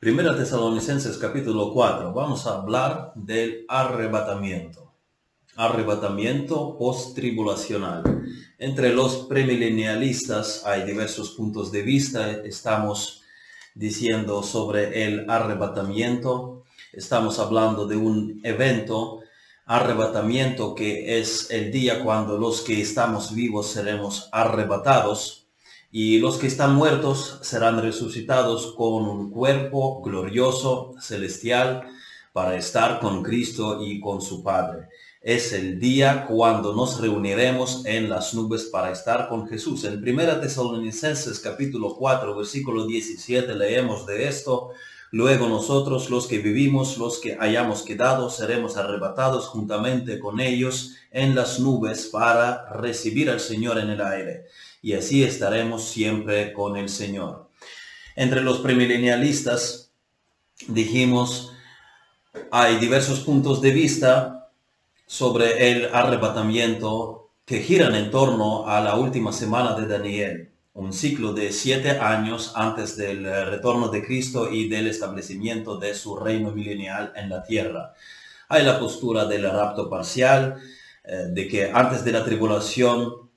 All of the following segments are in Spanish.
Primera Tesalonicenses capítulo 4. Vamos a hablar del arrebatamiento. Arrebatamiento post-tribulacional. Entre los premilenialistas hay diversos puntos de vista. Estamos diciendo sobre el arrebatamiento. Estamos hablando de un evento, arrebatamiento, que es el día cuando los que estamos vivos seremos arrebatados y los que están muertos serán resucitados con un cuerpo glorioso, celestial, para estar con Cristo y con su Padre. Es el día cuando nos reuniremos en las nubes para estar con Jesús. En 1 Tesalonicenses capítulo 4, versículo 17 leemos de esto. Luego nosotros, los que vivimos, los que hayamos quedado, seremos arrebatados juntamente con ellos en las nubes para recibir al Señor en el aire y así estaremos siempre con el Señor. Entre los premilenialistas dijimos, hay diversos puntos de vista sobre el arrebatamiento que giran en torno a la última semana de Daniel, un ciclo de siete años antes del retorno de Cristo y del establecimiento de su reino milenial en la tierra. Hay la postura del rapto parcial, eh, de que antes de la tribulación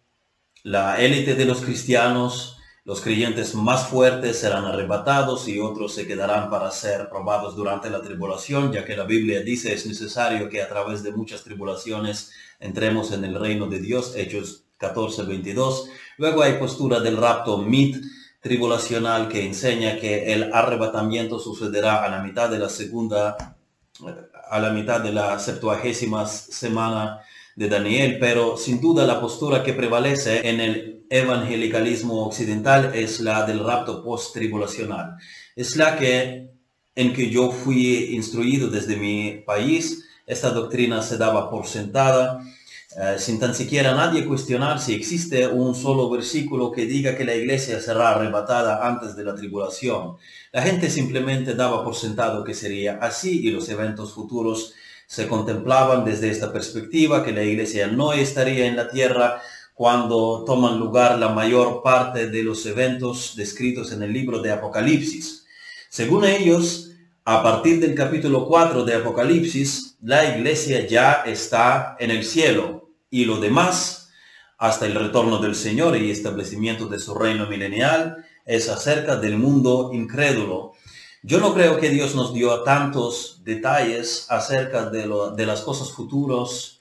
la élite de los cristianos, los creyentes más fuertes serán arrebatados y otros se quedarán para ser probados durante la tribulación, ya que la Biblia dice es necesario que a través de muchas tribulaciones entremos en el reino de Dios, Hechos 14, 22. Luego hay postura del rapto mit tribulacional que enseña que el arrebatamiento sucederá a la mitad de la segunda, a la mitad de la septuagésima semana de Daniel, pero sin duda la postura que prevalece en el evangelicalismo occidental es la del rapto post-tribulacional. Es la que en que yo fui instruido desde mi país. Esta doctrina se daba por sentada, eh, sin tan siquiera nadie cuestionar si existe un solo versículo que diga que la iglesia será arrebatada antes de la tribulación. La gente simplemente daba por sentado que sería así y los eventos futuros se contemplaban desde esta perspectiva que la iglesia no estaría en la tierra cuando toman lugar la mayor parte de los eventos descritos en el libro de Apocalipsis. Según ellos, a partir del capítulo 4 de Apocalipsis, la iglesia ya está en el cielo y lo demás, hasta el retorno del Señor y establecimiento de su reino milenial, es acerca del mundo incrédulo yo no creo que Dios nos dio tantos detalles acerca de, las cosas futuras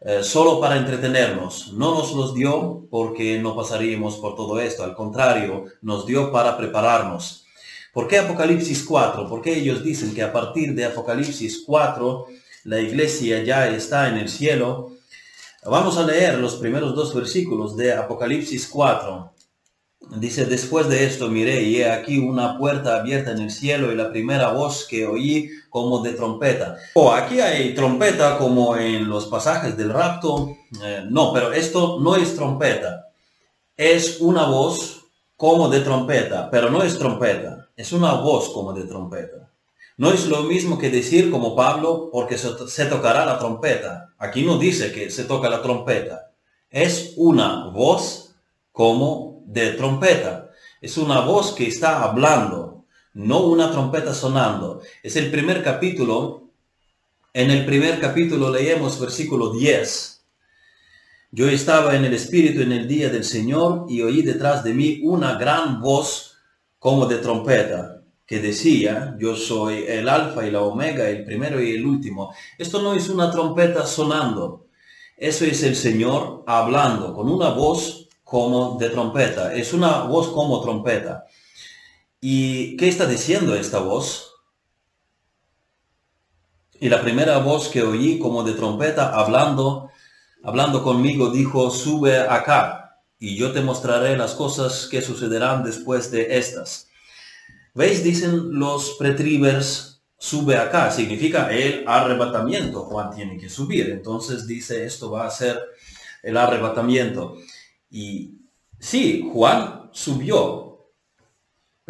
eh, solo para entretenernos. No nos los dio porque no pasaríamos por todo esto. Al contrario, nos dio para prepararnos. ¿Por qué Apocalipsis 4? Porque ellos dicen que a partir de Apocalipsis 4 la iglesia ya está en el cielo. Vamos a leer los primeros dos versículos de Apocalipsis 4. Dice, después de esto miré y he aquí una puerta abierta en el cielo y la primera voz que oí como de trompeta. Oh, aquí hay trompeta como en los pasajes del rapto. Eh, no, pero esto no es trompeta. Es una voz como de trompeta, pero no es trompeta. Es una voz como de trompeta. No es lo mismo que decir como Pablo, porque se, se tocará la trompeta. Aquí no dice que se toca la trompeta. Es una voz como de trompeta. Es una voz que está hablando, no una trompeta sonando. Es el primer capítulo. En el primer capítulo leemos versículo 10. Yo estaba en el Espíritu en el día del Señor y oí detrás de mí una gran voz como de trompeta que decía, yo soy el alfa y la omega, el primero y el último. Esto no es una trompeta sonando. Eso es el Señor hablando con una voz como de trompeta, es una voz como trompeta. ¿Y qué está diciendo esta voz? Y la primera voz que oí como de trompeta hablando, hablando conmigo, dijo, sube acá y yo te mostraré las cosas que sucederán después de estas. ¿Veis? Dicen los pretribers, sube acá, significa el arrebatamiento. Juan tiene que subir. Entonces dice, esto va a ser el arrebatamiento. Y sí, Juan subió,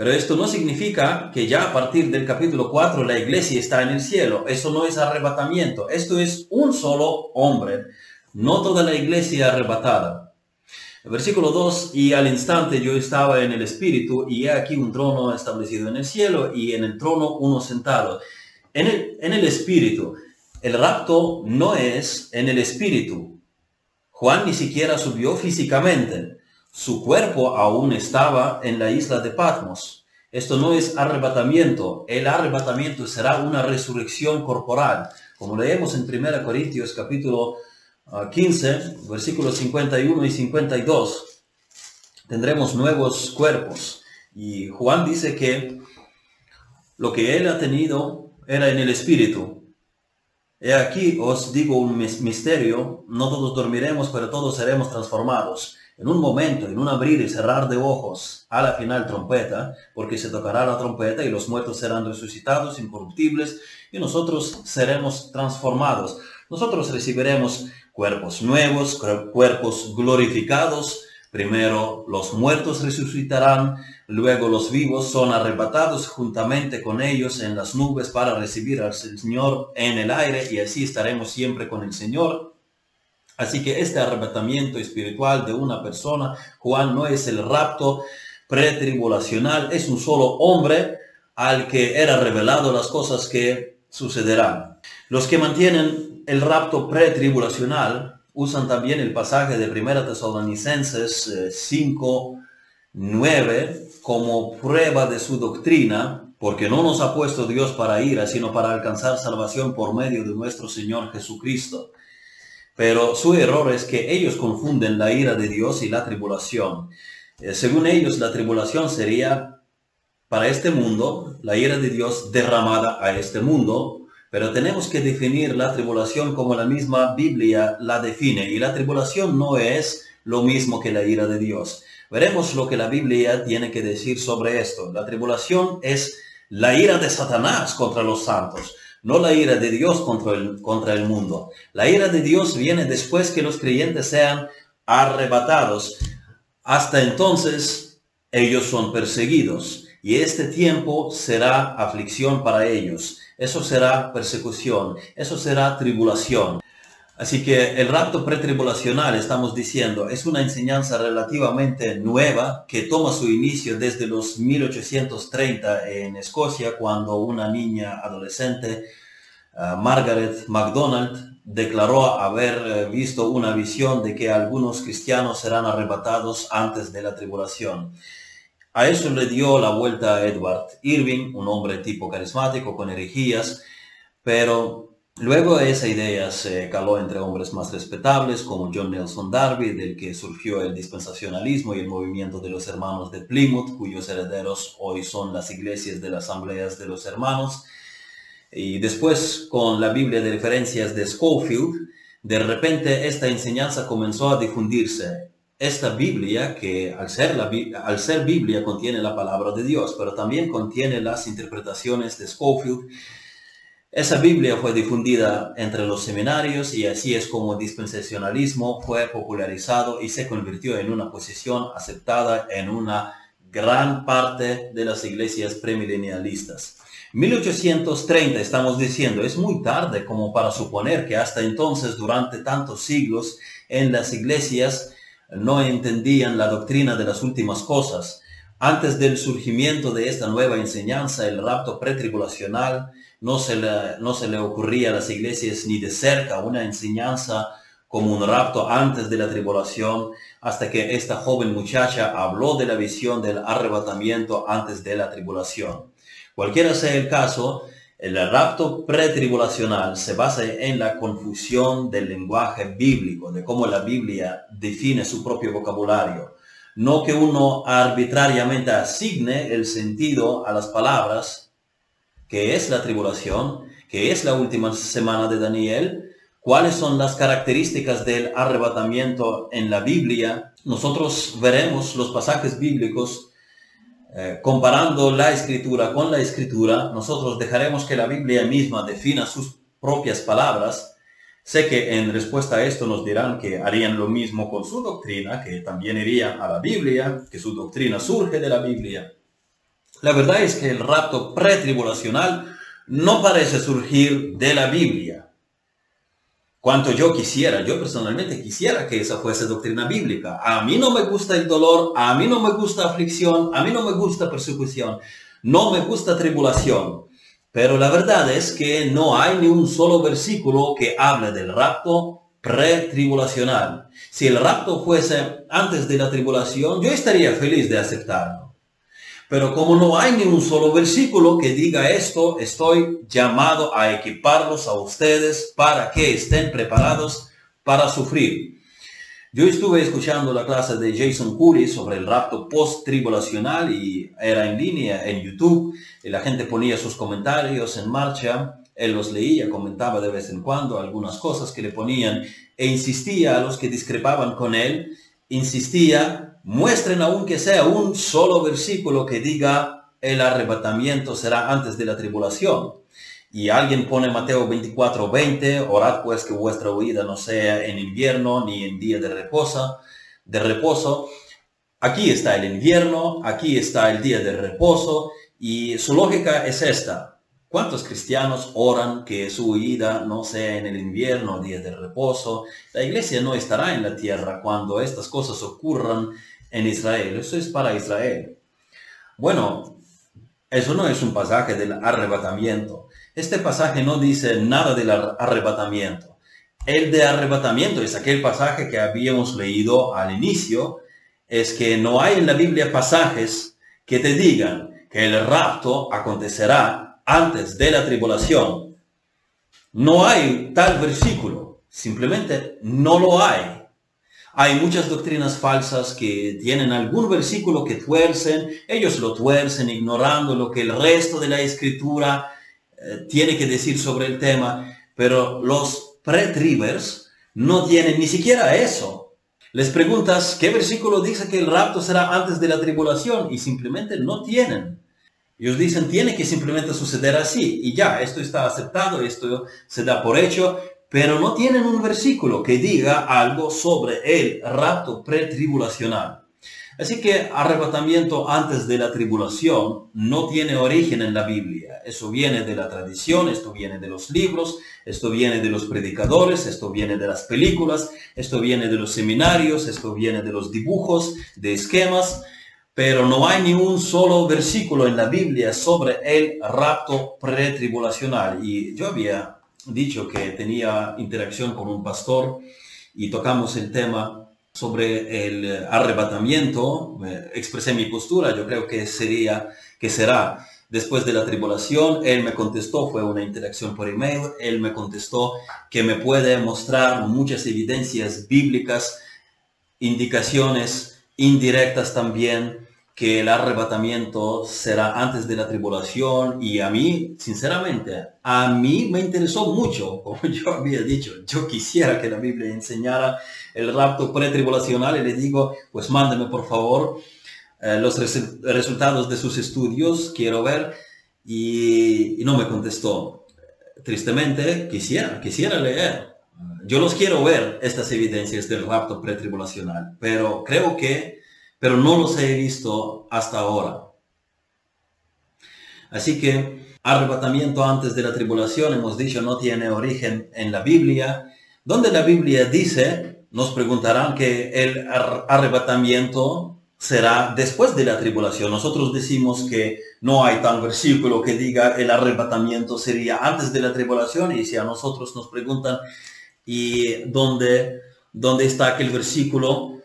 pero esto no significa que ya a partir del capítulo 4 la iglesia está en el cielo. Eso no es arrebatamiento. Esto es un solo hombre, no toda la iglesia arrebatada. Versículo 2, y al instante yo estaba en el Espíritu, y he aquí un trono establecido en el cielo, y en el trono uno sentado. En el, en el Espíritu, el rapto no es en el Espíritu. Juan ni siquiera subió físicamente. Su cuerpo aún estaba en la isla de Patmos. Esto no es arrebatamiento. El arrebatamiento será una resurrección corporal. Como leemos en 1 Corintios capítulo 15, ah, versículos 51 y 52, tendremos nuevos cuerpos. Y Juan dice que lo que él ha tenido era en el espíritu. He aquí os digo un misterio, no todos dormiremos, pero todos seremos transformados en un momento, en un abrir y cerrar de ojos, a la final trompeta, porque se tocará la trompeta y los muertos serán resucitados, incorruptibles, y nosotros seremos transformados. Nosotros recibiremos cuerpos nuevos, cuerpos glorificados. Primero los muertos resucitarán, luego los vivos son arrebatados juntamente con ellos en las nubes para recibir al Señor en el aire y así estaremos siempre con el Señor. Así que este arrebatamiento espiritual de una persona, Juan, no es el rapto pretribulacional, es un solo hombre al que era revelado las cosas que sucederán. Los que mantienen el rapto pretribulacional usan también el pasaje de 1 Tesalonicenses 5, eh, 9 como prueba de su doctrina, porque no nos ha puesto Dios para ira, sino para alcanzar salvación por medio de nuestro Señor Jesucristo. Pero su error es que ellos confunden la ira de Dios y la tribulación. Eh, según ellos, la tribulación sería para este mundo, la ira de Dios derramada a este mundo, pero tenemos que definir la tribulación como la misma Biblia la define. Y la tribulación no es lo mismo que la ira de Dios. Veremos lo que la Biblia tiene que decir sobre esto. La tribulación es la ira de Satanás contra los santos no la ira de Dios contra el, contra el mundo. La ira de Dios viene después que los creyentes sean arrebatados. Hasta entonces ellos son perseguidos y este tiempo será aflicción para ellos. Eso será persecución, eso será tribulación. Así que el rapto pretribulacional, estamos diciendo, es una enseñanza relativamente nueva que toma su inicio desde los 1830 en Escocia, cuando una niña adolescente, uh, Margaret MacDonald, declaró haber eh, visto una visión de que algunos cristianos serán arrebatados antes de la tribulación. A eso le dio la vuelta Edward Irving, un hombre tipo carismático con herejías, pero Luego esa idea se caló entre hombres más respetables como John Nelson Darby, del que surgió el dispensacionalismo y el movimiento de los hermanos de Plymouth, cuyos herederos hoy son las iglesias de las asambleas de los hermanos. Y después con la Biblia de referencias de Schofield, de repente esta enseñanza comenzó a difundirse. Esta Biblia, que al ser, la, al ser Biblia contiene la palabra de Dios, pero también contiene las interpretaciones de Schofield, esa Biblia fue difundida entre los seminarios y así es como el dispensacionalismo fue popularizado y se convirtió en una posición aceptada en una gran parte de las iglesias premilenialistas. 1830 estamos diciendo, es muy tarde como para suponer que hasta entonces, durante tantos siglos, en las iglesias no entendían la doctrina de las últimas cosas. Antes del surgimiento de esta nueva enseñanza, el rapto pretribulacional, no se, le, no se le ocurría a las iglesias ni de cerca una enseñanza como un rapto antes de la tribulación, hasta que esta joven muchacha habló de la visión del arrebatamiento antes de la tribulación. Cualquiera sea el caso, el rapto pretribulacional se basa en la confusión del lenguaje bíblico, de cómo la Biblia define su propio vocabulario. No que uno arbitrariamente asigne el sentido a las palabras, qué es la tribulación, qué es la última semana de Daniel, cuáles son las características del arrebatamiento en la Biblia. Nosotros veremos los pasajes bíblicos eh, comparando la escritura con la escritura. Nosotros dejaremos que la Biblia misma defina sus propias palabras. Sé que en respuesta a esto nos dirán que harían lo mismo con su doctrina, que también irían a la Biblia, que su doctrina surge de la Biblia. La verdad es que el rapto pretribulacional no parece surgir de la Biblia. Cuanto yo quisiera, yo personalmente quisiera que esa fuese doctrina bíblica. A mí no me gusta el dolor, a mí no me gusta aflicción, a mí no me gusta persecución, no me gusta tribulación. Pero la verdad es que no hay ni un solo versículo que hable del rapto pretribulacional. Si el rapto fuese antes de la tribulación, yo estaría feliz de aceptarlo. Pero como no hay ni un solo versículo que diga esto, estoy llamado a equiparlos a ustedes para que estén preparados para sufrir. Yo estuve escuchando la clase de Jason Curry sobre el rapto post-tribulacional y era en línea en YouTube. Y la gente ponía sus comentarios en marcha. Él los leía, comentaba de vez en cuando algunas cosas que le ponían e insistía a los que discrepaban con él, insistía, muestren aunque sea un solo versículo que diga el arrebatamiento será antes de la tribulación y alguien pone Mateo 24, 20, orad pues que vuestra huida no sea en invierno ni en día de de reposo. Aquí está el invierno, aquí está el día de reposo y su lógica es esta. ¿Cuántos cristianos oran que su huida no sea en el invierno, día de reposo? La iglesia no estará en la tierra cuando estas cosas ocurran en Israel. Eso es para Israel. Bueno, eso no es un pasaje del arrebatamiento. Este pasaje no dice nada del arrebatamiento. El de arrebatamiento es aquel pasaje que habíamos leído al inicio, es que no hay en la Biblia pasajes que te digan que el rapto acontecerá antes de la tribulación. No hay tal versículo, simplemente no lo hay. Hay muchas doctrinas falsas que tienen algún versículo que tuercen, ellos lo tuercen ignorando lo que el resto de la escritura eh, tiene que decir sobre el tema, pero los pre-tribers no tienen ni siquiera eso. Les preguntas qué versículo dice que el rapto será antes de la tribulación y simplemente no tienen. Ellos dicen, tiene que simplemente suceder así y ya, esto está aceptado, esto se da por hecho, pero no tienen un versículo que diga algo sobre el rapto pretribulacional. Así que arrebatamiento antes de la tribulación no tiene origen en la Biblia. Eso viene de la tradición, esto viene de los libros, esto viene de los predicadores, esto viene de las películas, esto viene de los seminarios, esto viene de los dibujos, de esquemas, pero no hay ni un solo versículo en la Biblia sobre el rapto pretribulacional. Y yo había dicho que tenía interacción con un pastor y tocamos el tema sobre el arrebatamiento, expresé mi postura, yo creo que sería, que será después de la tribulación. Él me contestó, fue una interacción por email, él me contestó que me puede mostrar muchas evidencias bíblicas, indicaciones indirectas también que el arrebatamiento será antes de la tribulación y a mí, sinceramente, a mí me interesó mucho, como yo había dicho, yo quisiera que la Biblia enseñara el rapto pretribulacional y le digo, pues mándeme por favor eh, los resultados de sus estudios, quiero ver, y, y no me contestó. Tristemente, quisiera, quisiera leer. Yo los quiero ver, estas evidencias del rapto pretribulacional, pero creo que pero no los he visto hasta ahora. Así que arrebatamiento antes de la tribulación, hemos dicho, no tiene origen en la Biblia. Donde la Biblia dice, nos preguntarán que el arrebatamiento será después de la tribulación. Nosotros decimos que no hay tan versículo que diga el arrebatamiento sería antes de la tribulación y si a nosotros nos preguntan y dónde, dónde está aquel versículo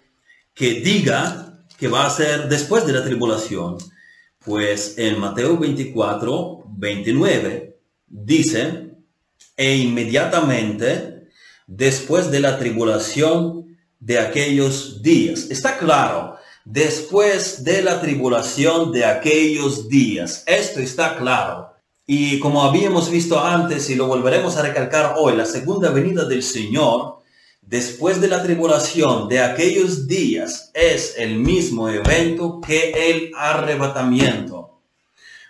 que diga que va a ser después de la tribulación. Pues en Mateo 24, 29 dice, e inmediatamente después de la tribulación de aquellos días. Está claro, después de la tribulación de aquellos días. Esto está claro. Y como habíamos visto antes y lo volveremos a recalcar hoy, la segunda venida del Señor después de la tribulación de aquellos días es el mismo evento que el arrebatamiento.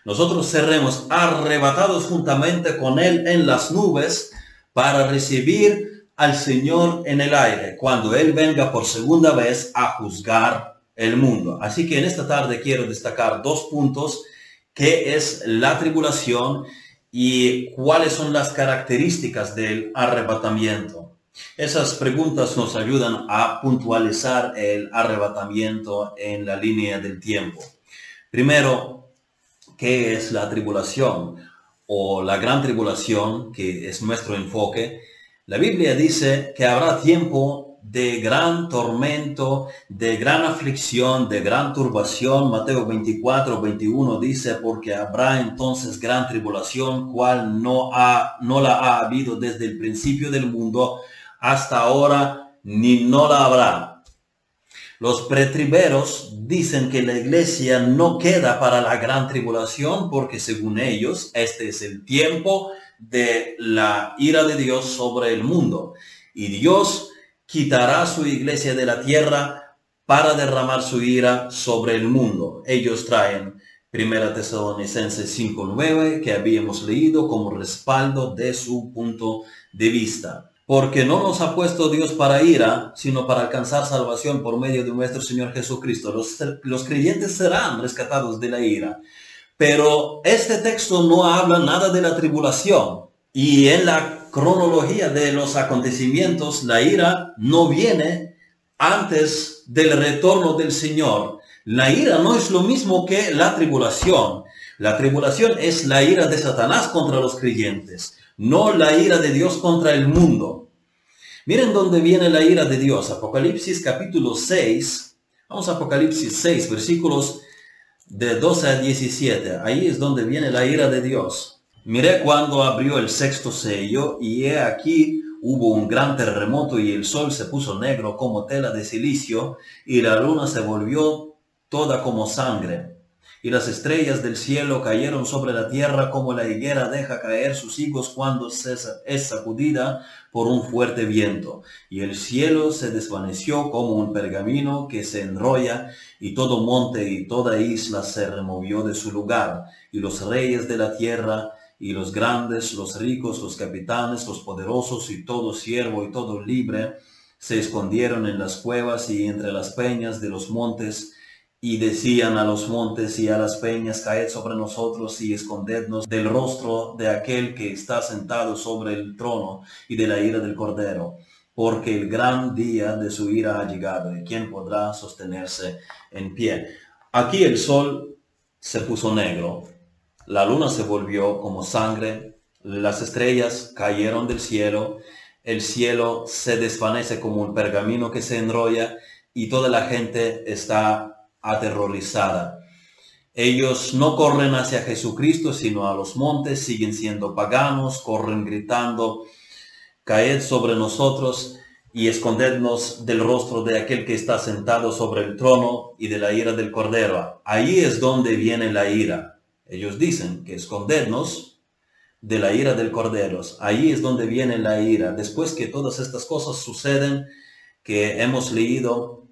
Nosotros seremos arrebatados juntamente con Él en las nubes para recibir al Señor en el aire, cuando Él venga por segunda vez a juzgar el mundo. Así que en esta tarde quiero destacar dos puntos, que es la tribulación y cuáles son las características del arrebatamiento. Esas preguntas nos ayudan a puntualizar el arrebatamiento en la línea del tiempo. Primero, ¿qué es la tribulación? O la gran tribulación, que es nuestro enfoque. La Biblia dice que habrá tiempo de gran tormento, de gran aflicción, de gran turbación. Mateo 24, 21 dice, porque habrá entonces gran tribulación, cual no, ha, no la ha habido desde el principio del mundo hasta ahora, ni no la habrá. Los pretriberos dicen que la iglesia no queda para la gran tribulación porque según ellos este es el tiempo de la ira de Dios sobre el mundo. Y Dios quitará su iglesia de la tierra para derramar su ira sobre el mundo. Ellos traen Primera Tesalonicenses 5.9 que habíamos leído como respaldo de su punto de vista. Porque no nos ha puesto Dios para ira, sino para alcanzar salvación por medio de nuestro Señor Jesucristo. Los, los creyentes serán rescatados de la ira. Pero este texto no habla nada de la tribulación. Y en la cronología de los acontecimientos, la ira no viene antes del retorno del Señor. La ira no es lo mismo que la tribulación. La tribulación es la ira de Satanás contra los creyentes, no la ira de Dios contra el mundo. Miren dónde viene la ira de Dios. Apocalipsis capítulo 6. Vamos a Apocalipsis 6, versículos de 12 a 17. Ahí es donde viene la ira de Dios. Miré cuando abrió el sexto sello y he aquí hubo un gran terremoto y el sol se puso negro como tela de silicio y la luna se volvió toda como sangre. Y las estrellas del cielo cayeron sobre la tierra como la higuera deja caer sus higos cuando es sacudida por un fuerte viento. Y el cielo se desvaneció como un pergamino que se enrolla, y todo monte y toda isla se removió de su lugar. Y los reyes de la tierra y los grandes, los ricos, los capitanes, los poderosos y todo siervo y todo libre se escondieron en las cuevas y entre las peñas de los montes y decían a los montes y a las peñas, caed sobre nosotros y escondednos del rostro de aquel que está sentado sobre el trono y de la ira del cordero, porque el gran día de su ira ha llegado y quién podrá sostenerse en pie. Aquí el sol se puso negro la luna se volvió como sangre, las estrellas cayeron del cielo, el cielo se desvanece como un pergamino que se enrolla y toda la gente está aterrorizada. Ellos no corren hacia Jesucristo, sino a los montes, siguen siendo paganos, corren gritando, caed sobre nosotros y escondednos del rostro de aquel que está sentado sobre el trono y de la ira del cordero. Ahí es donde viene la ira. Ellos dicen que escondernos de la ira del Cordero. Ahí es donde viene la ira. Después que todas estas cosas suceden, que hemos leído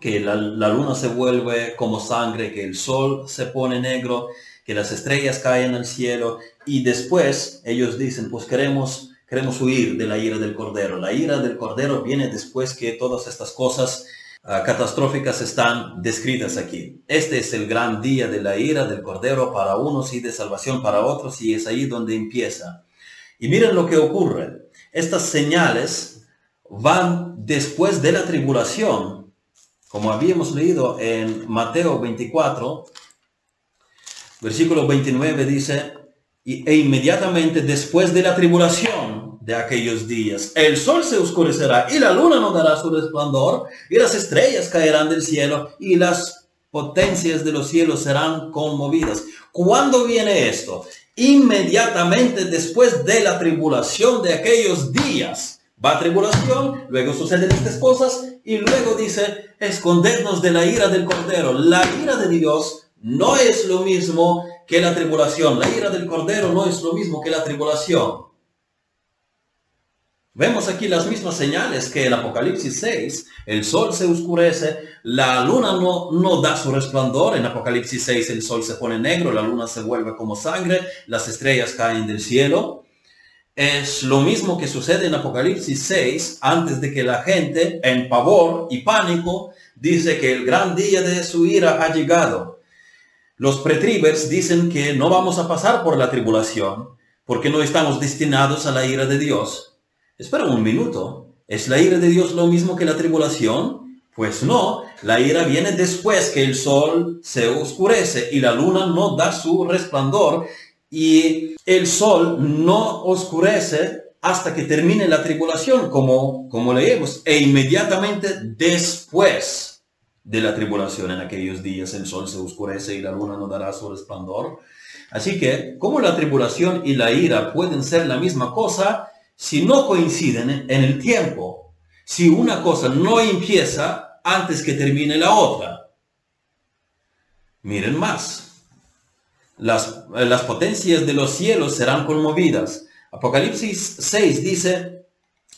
que la, luna se vuelve como sangre, que el sol se pone negro, que las estrellas caen al cielo, y después ellos dicen, pues queremos, queremos huir de la ira del Cordero. La ira del Cordero viene después que todas estas cosas Ah, catastróficas están descritas aquí. Este es el gran día de la ira del Cordero para unos y de salvación para otros y es ahí donde empieza. Y miren lo que ocurre. Estas señales van después de la tribulación. Como habíamos leído en Mateo 24, versículo 29 dice, e inmediatamente después de la tribulación, de aquellos días. El sol se oscurecerá y la luna no dará su resplandor y las estrellas caerán del cielo y las potencias de los cielos serán conmovidas. ¿Cuándo viene esto? Inmediatamente después de la tribulación de aquellos días. Va tribulación, luego suceden estas cosas y luego dice, escondernos de la ira del Cordero. La ira de Dios no es lo mismo que la tribulación. La ira del Cordero no es lo mismo que la tribulación. Vemos aquí las mismas señales que en Apocalipsis 6. El sol se oscurece, la luna no, no da su resplandor. En Apocalipsis 6 el sol se pone negro, la luna se vuelve como sangre, las estrellas caen del cielo. Es lo mismo que sucede en Apocalipsis 6 antes de que la gente en pavor y pánico dice que el gran día de su ira ha llegado. Los pretribers dicen que no vamos a pasar por la tribulación porque no estamos destinados a la ira de Dios. Espera un minuto. ¿Es la ira de Dios lo mismo que la tribulación? Pues no, la ira viene después que el sol se oscurece y la luna no da su resplandor y el sol no oscurece hasta que termine la tribulación, como, como leemos, e inmediatamente después de la tribulación en aquellos días el sol se oscurece y la luna no dará su resplandor. Así que, como la tribulación y la ira pueden ser la misma cosa si no coinciden en el tiempo? Si una cosa no empieza antes que termine la otra. Miren más. Las, las potencias de los cielos serán conmovidas. Apocalipsis 6 dice,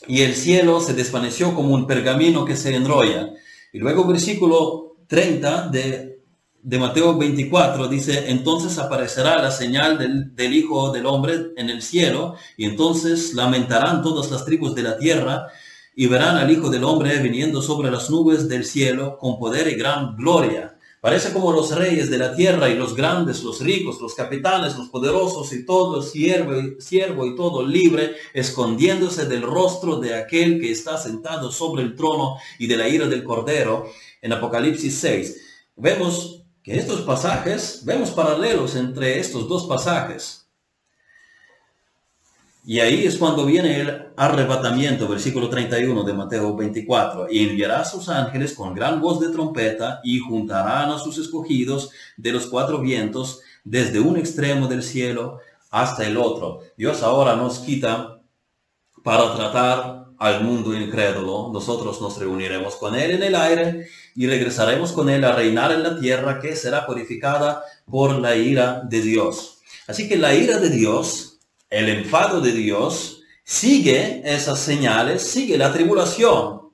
y el cielo se desvaneció como un pergamino que se enrolla. Y luego versículo 30 de, de Mateo 24 dice, entonces aparecerá la señal del, del, Hijo del Hombre en el cielo, y entonces lamentarán todas las tribus de la tierra, y verán al Hijo del Hombre viniendo sobre las nubes del cielo con poder y gran gloria. Parece como los reyes de la tierra y los grandes, los ricos, los capitanes, los poderosos y todo siervo, siervo y todo libre, escondiéndose del rostro de aquel que está sentado sobre el trono y de la ira del cordero en Apocalipsis 6. Vemos que estos pasajes, vemos paralelos entre estos dos pasajes. Y ahí es cuando viene el arrebatamiento, versículo 31 de Mateo 24. Y enviará a sus ángeles con gran voz de trompeta y juntarán a sus escogidos de los cuatro vientos desde un extremo del cielo hasta el otro. Dios ahora nos quita para tratar al mundo incrédulo. Nosotros nos reuniremos con Él en el aire y regresaremos con Él a reinar en la tierra que será purificada por la ira de Dios. Así que la ira de Dios el enfado de Dios sigue esas señales, sigue la tribulación.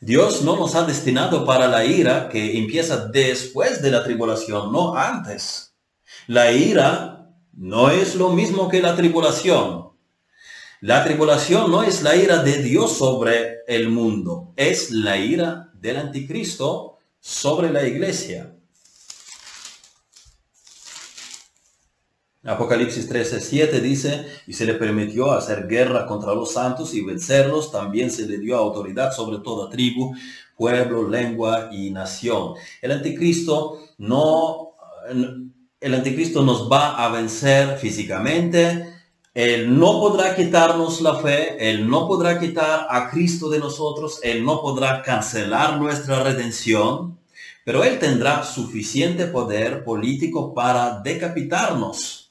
Dios no nos ha destinado para la ira que empieza después de la tribulación, no antes. La ira no es lo mismo que la tribulación. La tribulación no es la ira de Dios sobre el mundo, es la ira del anticristo sobre la iglesia. Apocalipsis 13, 7 dice, y se le permitió hacer guerra contra los santos y vencerlos, también se le dio autoridad sobre toda tribu, pueblo, lengua y nación. El anticristo no, el anticristo nos va a vencer físicamente, él no podrá quitarnos la fe, Él no podrá quitar a Cristo de nosotros, Él no podrá cancelar nuestra redención, pero Él tendrá suficiente poder político para decapitarnos.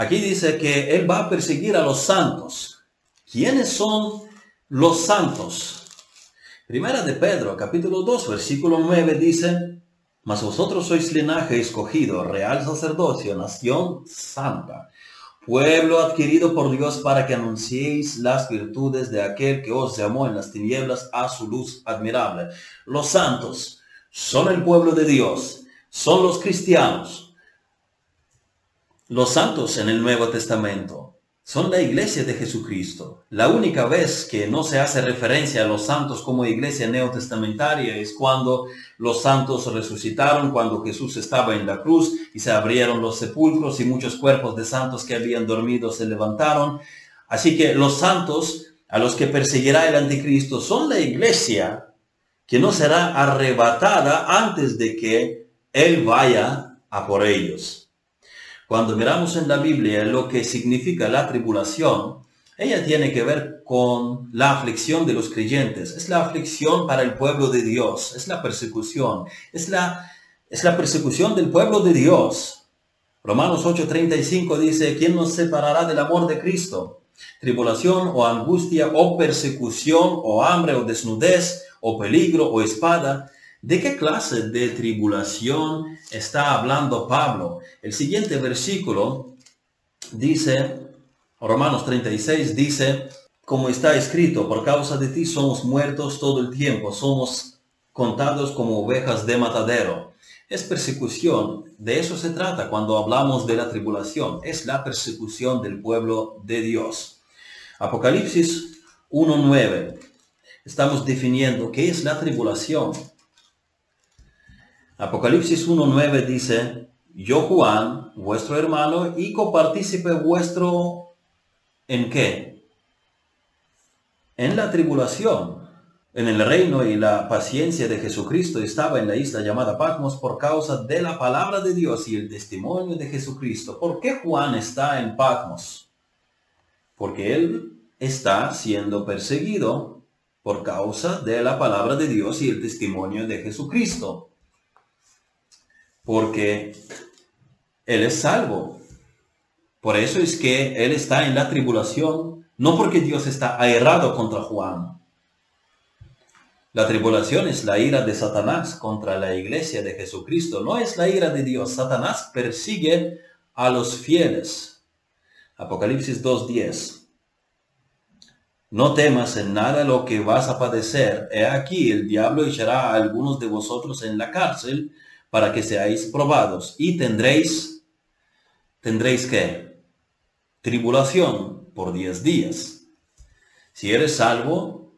Aquí dice que Él va a perseguir a los santos. ¿Quiénes son los santos? Primera de Pedro, capítulo 2, versículo 9 dice, Mas vosotros sois linaje escogido, real sacerdocio, nación santa, pueblo adquirido por Dios para que anunciéis las virtudes de aquel que os llamó en las tinieblas a su luz admirable. Los santos son el pueblo de Dios, son los cristianos, los santos en el Nuevo Testamento son la iglesia de Jesucristo. La única vez que no se hace referencia a los santos como iglesia neotestamentaria es cuando los santos resucitaron, cuando Jesús estaba en la cruz y se abrieron los sepulcros y muchos cuerpos de santos que habían dormido se levantaron. Así que los santos a los que perseguirá el anticristo son la iglesia que no será arrebatada antes de que Él vaya a por ellos. Cuando miramos en la Biblia lo que significa la tribulación, ella tiene que ver con la aflicción de los creyentes. Es la aflicción para el pueblo de Dios. Es la persecución. Es la, es la persecución del pueblo de Dios. Romanos 8:35 dice, ¿quién nos separará del amor de Cristo? Tribulación o angustia o persecución o hambre o desnudez o peligro o espada. ¿De qué clase de tribulación está hablando Pablo? El siguiente versículo dice, Romanos 36 dice, como está escrito, por causa de ti somos muertos todo el tiempo, somos contados como ovejas de matadero. Es persecución, de eso se trata cuando hablamos de la tribulación, es la persecución del pueblo de Dios. Apocalipsis 1.9, estamos definiendo qué es la tribulación. Apocalipsis 1.9 dice, yo Juan, vuestro hermano y copartícipe vuestro, ¿en qué? En la tribulación, en el reino y la paciencia de Jesucristo estaba en la isla llamada Patmos por causa de la palabra de Dios y el testimonio de Jesucristo. ¿Por qué Juan está en Patmos? Porque él está siendo perseguido por causa de la palabra de Dios y el testimonio de Jesucristo. Porque él es salvo. Por eso es que él está en la tribulación, no porque Dios está airado contra Juan. La tribulación es la ira de Satanás contra la iglesia de Jesucristo, no es la ira de Dios. Satanás persigue a los fieles. Apocalipsis 2.10. No temas en nada lo que vas a padecer. He aquí, el diablo echará a algunos de vosotros en la cárcel para que seáis probados y tendréis, tendréis que tribulación por diez días. Si eres salvo,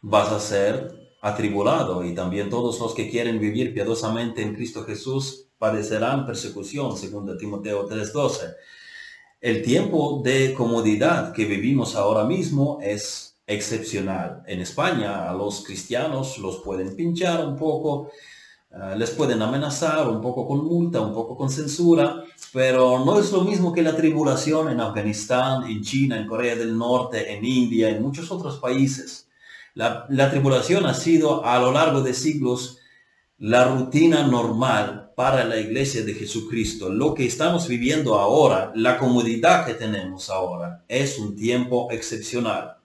vas a ser atribulado y también todos los que quieren vivir piadosamente en Cristo Jesús padecerán persecución, según Timoteo 3:12. El tiempo de comodidad que vivimos ahora mismo es excepcional. En España a los cristianos los pueden pinchar un poco, eh, les pueden amenazar un poco con multa, un poco con censura, pero no es lo mismo que la tribulación en Afganistán, en China, en Corea del Norte, en India, en muchos otros países. La tribulación ha sido a lo largo de siglos la rutina normal para la iglesia de Jesucristo. Lo que estamos viviendo ahora, la comodidad que tenemos ahora, es un tiempo excepcional.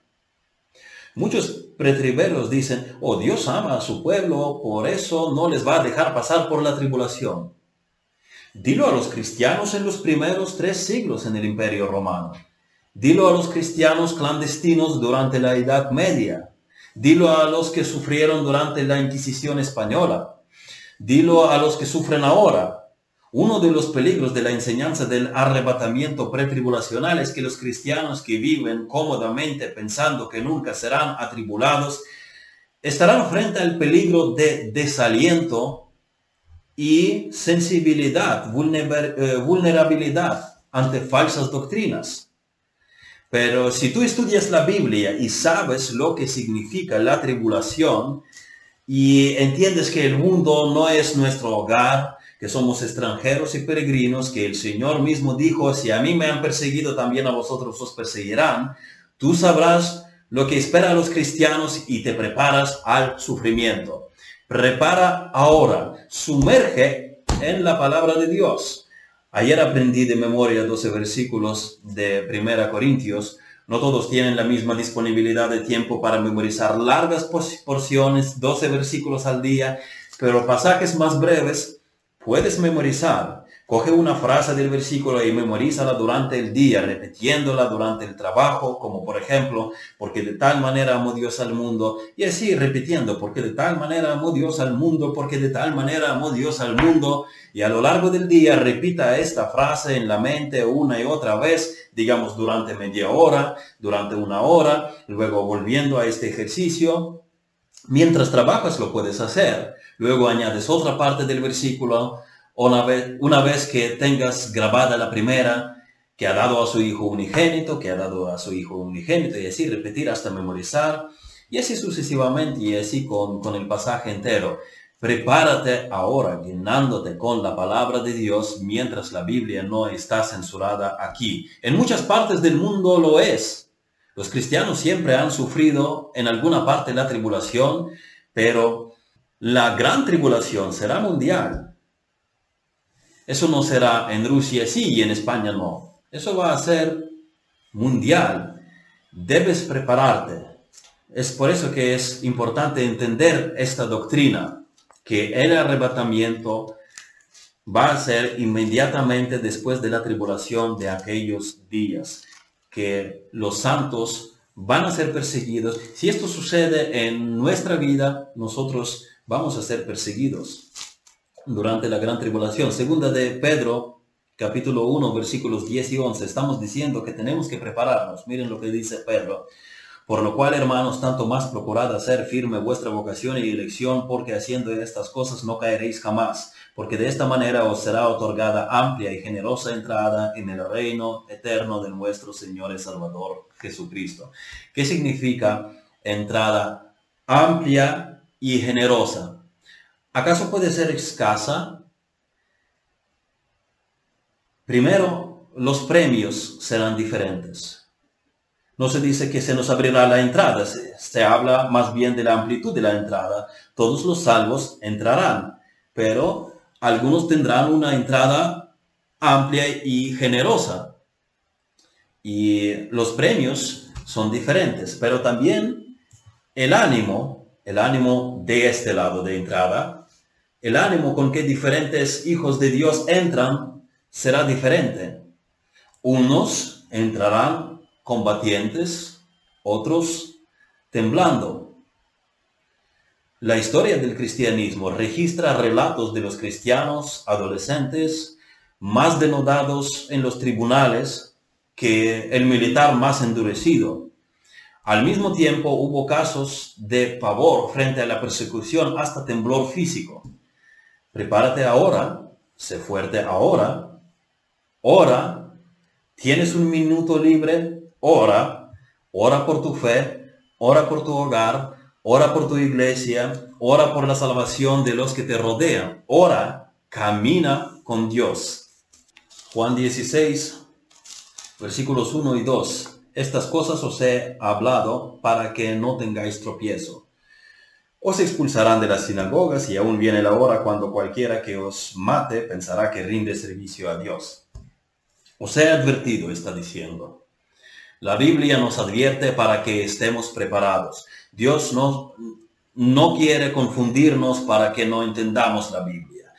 Muchos pretriberos dicen, oh Dios ama a su pueblo, por eso no les va a dejar pasar por la tribulación. Dilo a los cristianos en los primeros tres siglos en el imperio romano. Dilo a los cristianos clandestinos durante la Edad Media. Dilo a los que sufrieron durante la Inquisición española. Dilo a los que sufren ahora. Uno de los peligros de la enseñanza del arrebatamiento pretribulacional es que los cristianos que viven cómodamente pensando que nunca serán atribulados, estarán frente al peligro de desaliento y sensibilidad, eh, vulnerabilidad ante falsas doctrinas. Pero si tú estudias la Biblia y sabes lo que significa la tribulación, y entiendes que el mundo no es nuestro hogar, que somos extranjeros y peregrinos, que el Señor mismo dijo, si a mí me han perseguido, también a vosotros os perseguirán, tú sabrás lo que espera a los cristianos y te preparas al sufrimiento. Prepara ahora, sumerge en la palabra de Dios. Ayer aprendí de memoria 12 versículos de 1 Corintios, no todos tienen la misma disponibilidad de tiempo para memorizar largas porciones, 12 versículos al día, pero pasajes más breves puedes memorizar. Coge una frase del versículo y memorízala durante el día, repitiéndola durante el trabajo, como por ejemplo, porque de tal manera amó Dios al mundo, y así repitiendo, porque de tal manera amó Dios al mundo, porque de tal manera amó Dios al mundo, y a lo largo del día repita esta frase en la mente una y otra vez, digamos durante media hora, durante una hora, luego volviendo a este ejercicio. Mientras trabajas lo puedes hacer. Luego añades otra parte del versículo una vez, una vez que tengas grabada la primera, que ha dado a su hijo unigénito, que ha dado a su hijo unigénito, y así repetir hasta memorizar, y así sucesivamente, y así con, con el pasaje entero. Prepárate ahora llenándote con la palabra de Dios mientras la Biblia no está censurada aquí. En muchas partes del mundo lo es. Los cristianos siempre han sufrido en alguna parte la tribulación, pero la gran tribulación será mundial. Eso no será en Rusia sí y en España no. Eso va a ser mundial. Debes prepararte. Es por eso que es importante entender esta doctrina, que el arrebatamiento va a ser inmediatamente después de la tribulación de aquellos días, que los santos van a ser perseguidos. Si esto sucede en nuestra vida, nosotros vamos a ser perseguidos durante la gran tribulación. Segunda de Pedro, capítulo 1, versículos 10 y 11. Estamos diciendo que tenemos que prepararnos. Miren lo que dice Pedro. Por lo cual, hermanos, tanto más procurad hacer firme vuestra vocación y elección, porque haciendo estas cosas no caeréis jamás. Porque de esta manera os será otorgada amplia y generosa entrada en el reino eterno de nuestro Señor y Salvador Jesucristo. ¿Qué significa entrada amplia y generosa? ¿Acaso puede ser escasa? Primero, los premios serán diferentes. No se dice que se nos abrirá la entrada, se, habla más bien de la amplitud de la entrada. Todos los salvos entrarán, pero algunos tendrán una entrada amplia y generosa. Y los premios son diferentes, pero también el ánimo, el ánimo de este lado de entrada, el ánimo con que diferentes hijos de Dios entran será diferente. Unos entrarán combatientes, otros temblando. La historia del cristianismo registra relatos de los cristianos adolescentes más denodados en los tribunales que el militar más endurecido. Al mismo tiempo hubo casos de pavor frente a la persecución hasta temblor físico. Prepárate ahora, sé fuerte ahora, ora, tienes un minuto libre, ora, ora por tu fe, ora por tu hogar, ora por tu iglesia, ora por la salvación de los que te rodean, ora, camina con Dios. Juan 16, versículos 1 y 2. Estas cosas os he hablado para que no tengáis tropiezo. Os expulsarán de las sinagogas y aún viene la hora cuando cualquiera que os mate pensará que rinde servicio a Dios. Os he advertido, está diciendo. La Biblia nos advierte para que estemos preparados. Dios no, no quiere confundirnos para que no entendamos la Biblia.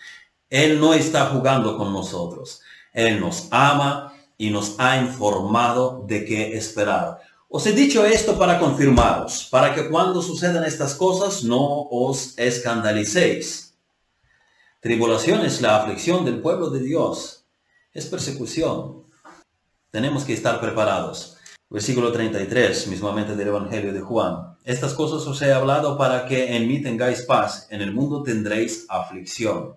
Él no está jugando con nosotros. Él nos ama y nos ha informado de qué esperar. Os he dicho esto para confirmaros, para que cuando sucedan estas cosas no os escandalicéis. Tribulación es la aflicción del pueblo de Dios. Es persecución. Tenemos que estar preparados. Versículo 33, mismamente del Evangelio de Juan. Estas cosas os he hablado para que en mí tengáis paz. En el mundo tendréis aflicción.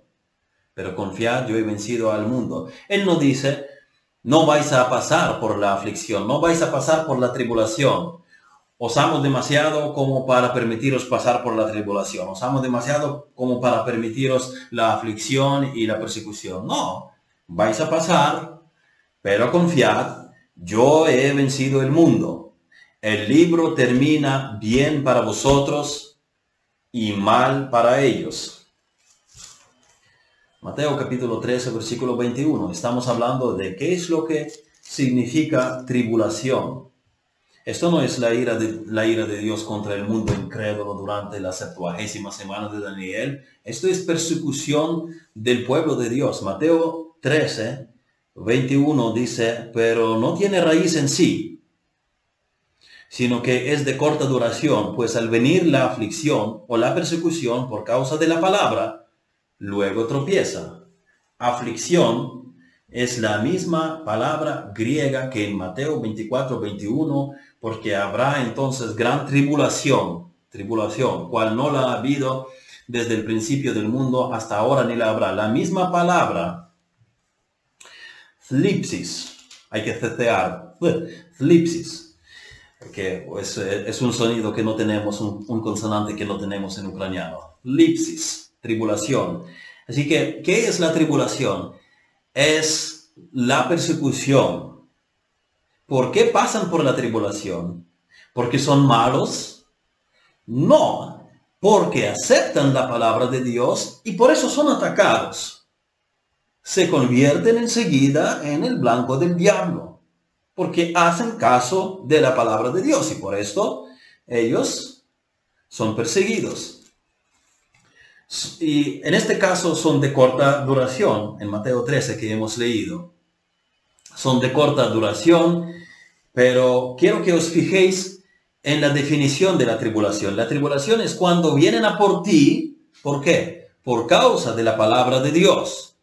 Pero confiad, yo he vencido al mundo. Él no dice, no vais a pasar por la aflicción, no vais a pasar por la tribulación. Os amo demasiado como para permitiros pasar por la tribulación. Os amo demasiado como para permitiros la aflicción y la persecución. No, vais a pasar, pero confiad, yo he vencido el mundo. El libro termina bien para vosotros y mal para ellos. Mateo capítulo 13, versículo 21. Estamos hablando de qué es lo que significa tribulación. Esto no es la ira de, la ira de Dios contra el mundo incrédulo durante la septuagésima semana de Daniel. Esto es persecución del pueblo de Dios. Mateo 13, 21 dice, pero no tiene raíz en sí, sino que es de corta duración, pues al venir la aflicción o la persecución por causa de la palabra, luego tropieza. Aflicción es la misma palabra griega que en Mateo 24, 21, porque habrá entonces gran tribulación, tribulación, cual no la ha habido desde el principio del mundo hasta ahora ni la habrá. La misma palabra Flipsis. Hay que cetear. Flipsis. Que es, un sonido que no tenemos, un, consonante que no tenemos en ucraniano. Lipsis. Tribulación. Así que, ¿qué es la tribulación? Es la persecución. ¿Por qué pasan por la tribulación? ¿Porque son malos? No, porque aceptan la palabra de Dios y por eso son atacados se convierten enseguida en el blanco del diablo, porque hacen caso de la palabra de Dios y por esto ellos son perseguidos. Y en este caso son de corta duración, en Mateo 13 que hemos leído. Son de corta duración, pero quiero que os fijéis en la definición de la tribulación. La tribulación es cuando vienen a por ti, ¿por qué? Por causa de la palabra de Dios.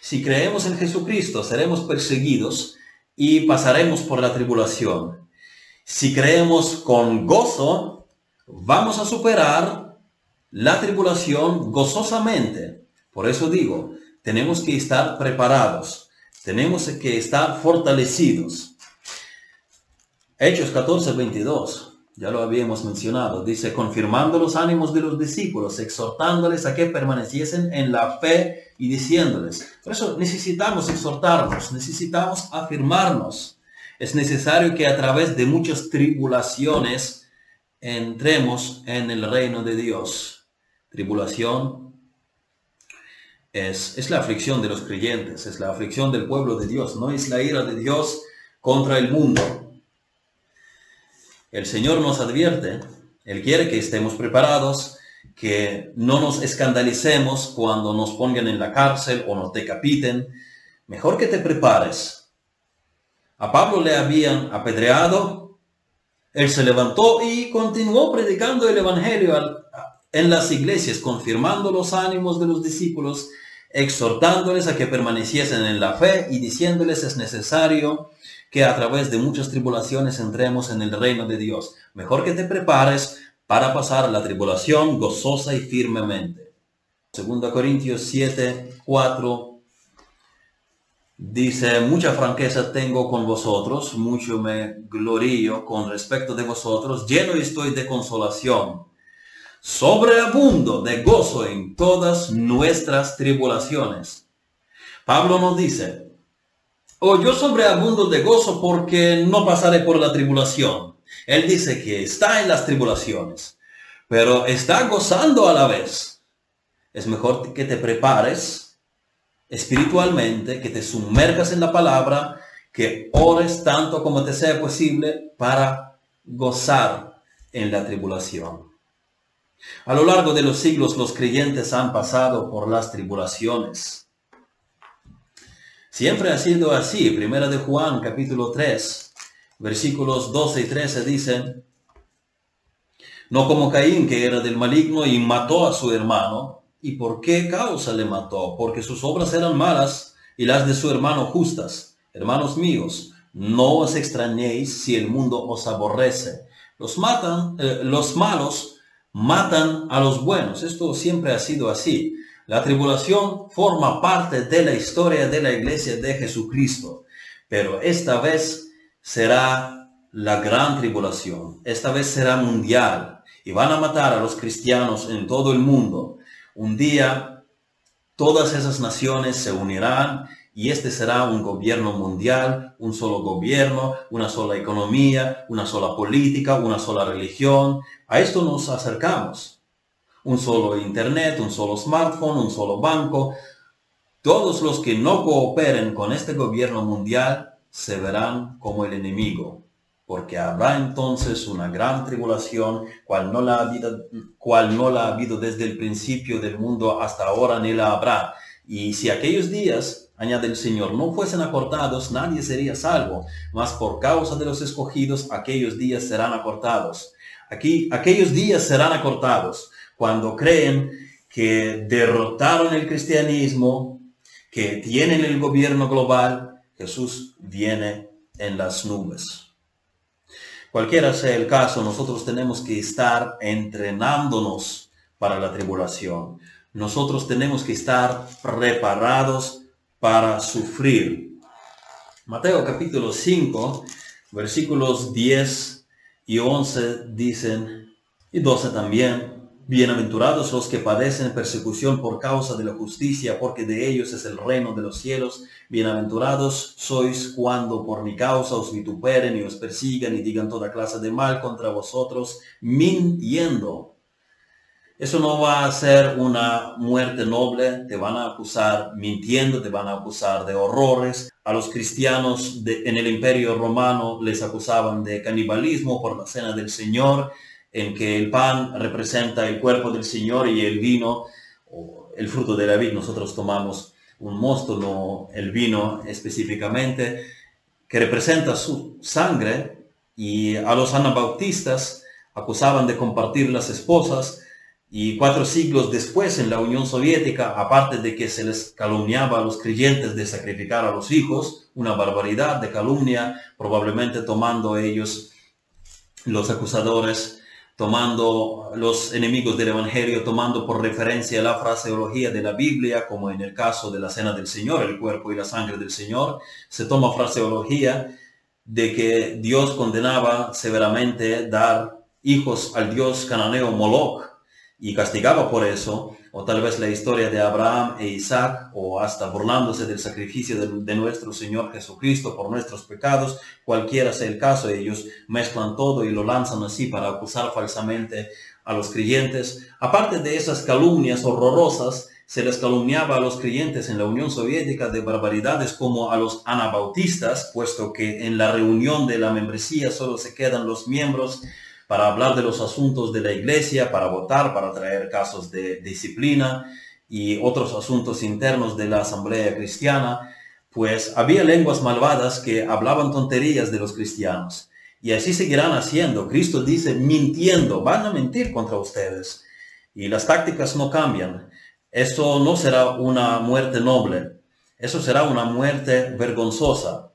Si creemos en Jesucristo, seremos perseguidos y pasaremos por la tribulación. Si creemos con gozo, vamos a superar la tribulación gozosamente, Por eso digo, tenemos que estar preparados, tenemos que estar fortalecidos. Hechos 14, 22, ya lo habíamos mencionado, dice, confirmando los ánimos de los discípulos, exhortándoles a que permaneciesen en la fe y diciéndoles. Por eso necesitamos exhortarnos, necesitamos afirmarnos. Es necesario que a través de muchas tribulaciones entremos en el reino de Dios. Tribulación es, es la aflicción de los creyentes, es la aflicción del pueblo de Dios, no es la ira de Dios contra el mundo. El Señor nos advierte, Él quiere que estemos preparados, que no nos escandalicemos cuando nos pongan en la cárcel o nos decapiten. Mejor que te prepares. A Pablo le habían apedreado, él se levantó y continuó predicando el Evangelio en las iglesias, confirmando los ánimos de los discípulos, exhortándoles a que permaneciesen en la fe y diciéndoles es necesario que a través de muchas tribulaciones entremos en el reino de Dios. Mejor que te prepares para pasar la tribulación gozosa y firmemente. 2 Corintios 7, 4 dice, mucha franqueza tengo con vosotros, mucho me glorío con respecto de vosotros, lleno estoy de consolación, sobreabundo de gozo en todas nuestras tribulaciones. Pablo nos dice, o yo sobreabundo de gozo porque no pasaré por la tribulación. Él dice que está en las tribulaciones, pero está gozando a la vez. Es mejor que te prepares espiritualmente, que te sumergas en la palabra, que ores tanto como te sea posible para gozar en la tribulación. A lo largo de los siglos los creyentes han pasado por las tribulaciones. Siempre ha sido así. Primera de Juan, capítulo 3, versículos 12 y 13 dicen, no como Caín, que era del maligno y mató a su hermano. ¿Y por qué causa le mató? Porque sus obras eran malas y las de su hermano justas. Hermanos míos, no os extrañéis si el mundo os aborrece. Los matan, eh, los malos matan a los buenos. Esto siempre ha sido así. La tribulación forma parte de la historia de la iglesia de Jesucristo, pero esta vez será la gran tribulación. Esta vez será mundial y van a matar a los cristianos en todo el mundo. Un día todas esas naciones se unirán y este será un gobierno mundial, un solo gobierno, una sola economía, una sola política, una sola religión. A esto nos acercamos un solo internet, un solo smartphone, un solo banco. Todos los que no cooperen con este gobierno mundial se verán como el enemigo, porque habrá entonces una gran tribulación, cual no la ha habido, cual no la ha habido desde el principio del mundo hasta ahora ni la habrá. Y si aquellos días, añade el Señor, no fuesen acortados, nadie sería salvo, mas por causa de los escogidos, aquellos días serán acortados. Aquí, aquellos días serán acortados cuando creen que derrotaron el cristianismo, que tienen el gobierno global, Jesús viene en las nubes. Cualquiera sea el caso, nosotros tenemos que estar entrenándonos para la tribulación. Nosotros tenemos que estar preparados para sufrir. Mateo capítulo 5, versículos 10 y 11 dicen, y 12 también, Bienaventurados los que padecen persecución por causa de la justicia, porque de ellos es el reino de los cielos. Bienaventurados sois cuando por mi causa os vituperen y os persigan y digan toda clase de mal contra vosotros, mintiendo. Eso no va a ser una muerte noble, te van a acusar mintiendo, te van a acusar de horrores. A los cristianos en el imperio romano les acusaban de canibalismo por la cena del Señor en que el pan representa el cuerpo del Señor y el vino, el fruto de la vid, nosotros tomamos un mosto, no el vino específicamente, que representa su sangre, y a los anabautistas acusaban de compartir las esposas, y cuatro siglos después en la Unión Soviética, aparte de que se les calumniaba a los creyentes de sacrificar a los hijos, una barbaridad de calumnia, probablemente tomando ellos los acusadores tomando los enemigos del Evangelio, tomando por referencia la fraseología de la Biblia, como en el caso de la Cena del Señor, el cuerpo y la sangre del Señor, se toma fraseología de que Dios condenaba severamente dar hijos al dios cananeo Moloch y castigaba por eso, o tal vez la historia de Abraham e Isaac, o hasta burlándose del sacrificio de, nuestro Señor Jesucristo por nuestros pecados, cualquiera sea el caso, ellos mezclan todo y lo lanzan así para acusar falsamente a los creyentes. Aparte de esas calumnias horrorosas, se les calumniaba a los creyentes en la Unión Soviética de barbaridades como a los anabautistas, puesto que en la reunión de la membresía solo se quedan los miembros para hablar de los asuntos de la iglesia, para votar, para traer casos de disciplina y otros asuntos internos de la asamblea cristiana, pues había lenguas malvadas que hablaban tonterías de los cristianos. Y así seguirán haciendo. Cristo dice, mintiendo, van a mentir contra ustedes. Y las tácticas no cambian. Eso no será una muerte noble. Eso será una muerte vergonzosa.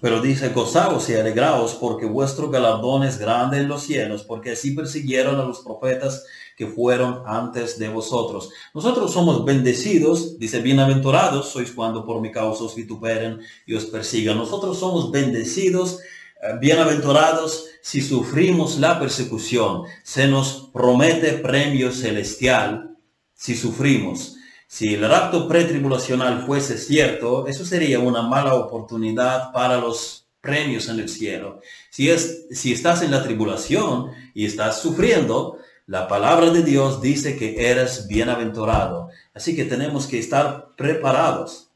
Pero dice, gozaos y alegraos porque vuestro galardón es grande en los cielos, porque así persiguieron a los profetas que fueron antes de vosotros. Nosotros somos bendecidos, dice, bienaventurados sois cuando por mi causa os vituperen y os persigan. Nosotros somos bendecidos, eh, bienaventurados si sufrimos la persecución. Se nos promete premio celestial si sufrimos. Si el rapto pretribulacional fuese cierto, eso sería una mala oportunidad para los premios en el cielo. Si, si estás en la tribulación y estás sufriendo, la palabra de Dios dice que eres bienaventurado. Así que tenemos que estar preparados.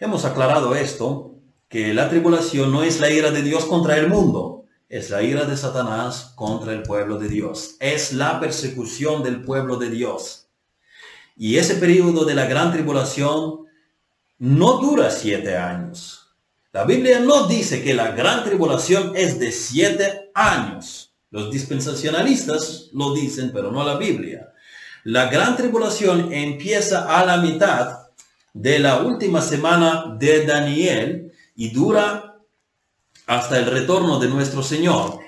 Hemos aclarado esto, que la tribulación no es la ira de Dios contra el mundo, es la ira de Satanás contra el pueblo de Dios. Es la persecución del pueblo de Dios. Y ese periodo de la gran tribulación no dura siete años. La Biblia no dice que la gran tribulación es de siete años. Los dispensacionalistas lo dicen, pero no la Biblia. La gran tribulación empieza a la mitad de la última semana de Daniel y dura hasta el retorno de nuestro Señor.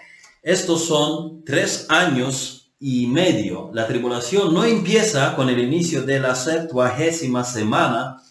Estos son tres años y medio. La tribulación no empieza con el inicio de la septuagésima semana,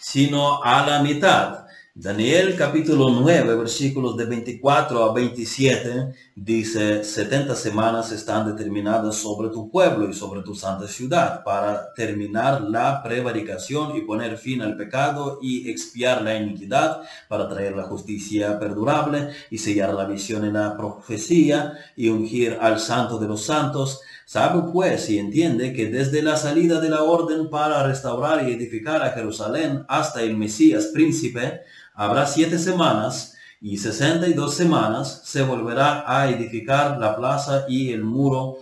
sino a la mitad. Daniel capítulo 9, versículos de 24 a 27, dice, 70 semanas están determinadas sobre tu pueblo y sobre tu santa ciudad para terminar la prevaricación y poner fin al pecado y expiar la iniquidad, para traer la justicia perdurable y sellar la visión en la profecía y ungir al santo de los santos. Sabe pues y entiende que desde la salida de la orden para restaurar y edificar a Jerusalén hasta el Mesías príncipe, Habrá siete semanas y sesenta y dos semanas se volverá a edificar la plaza y el muro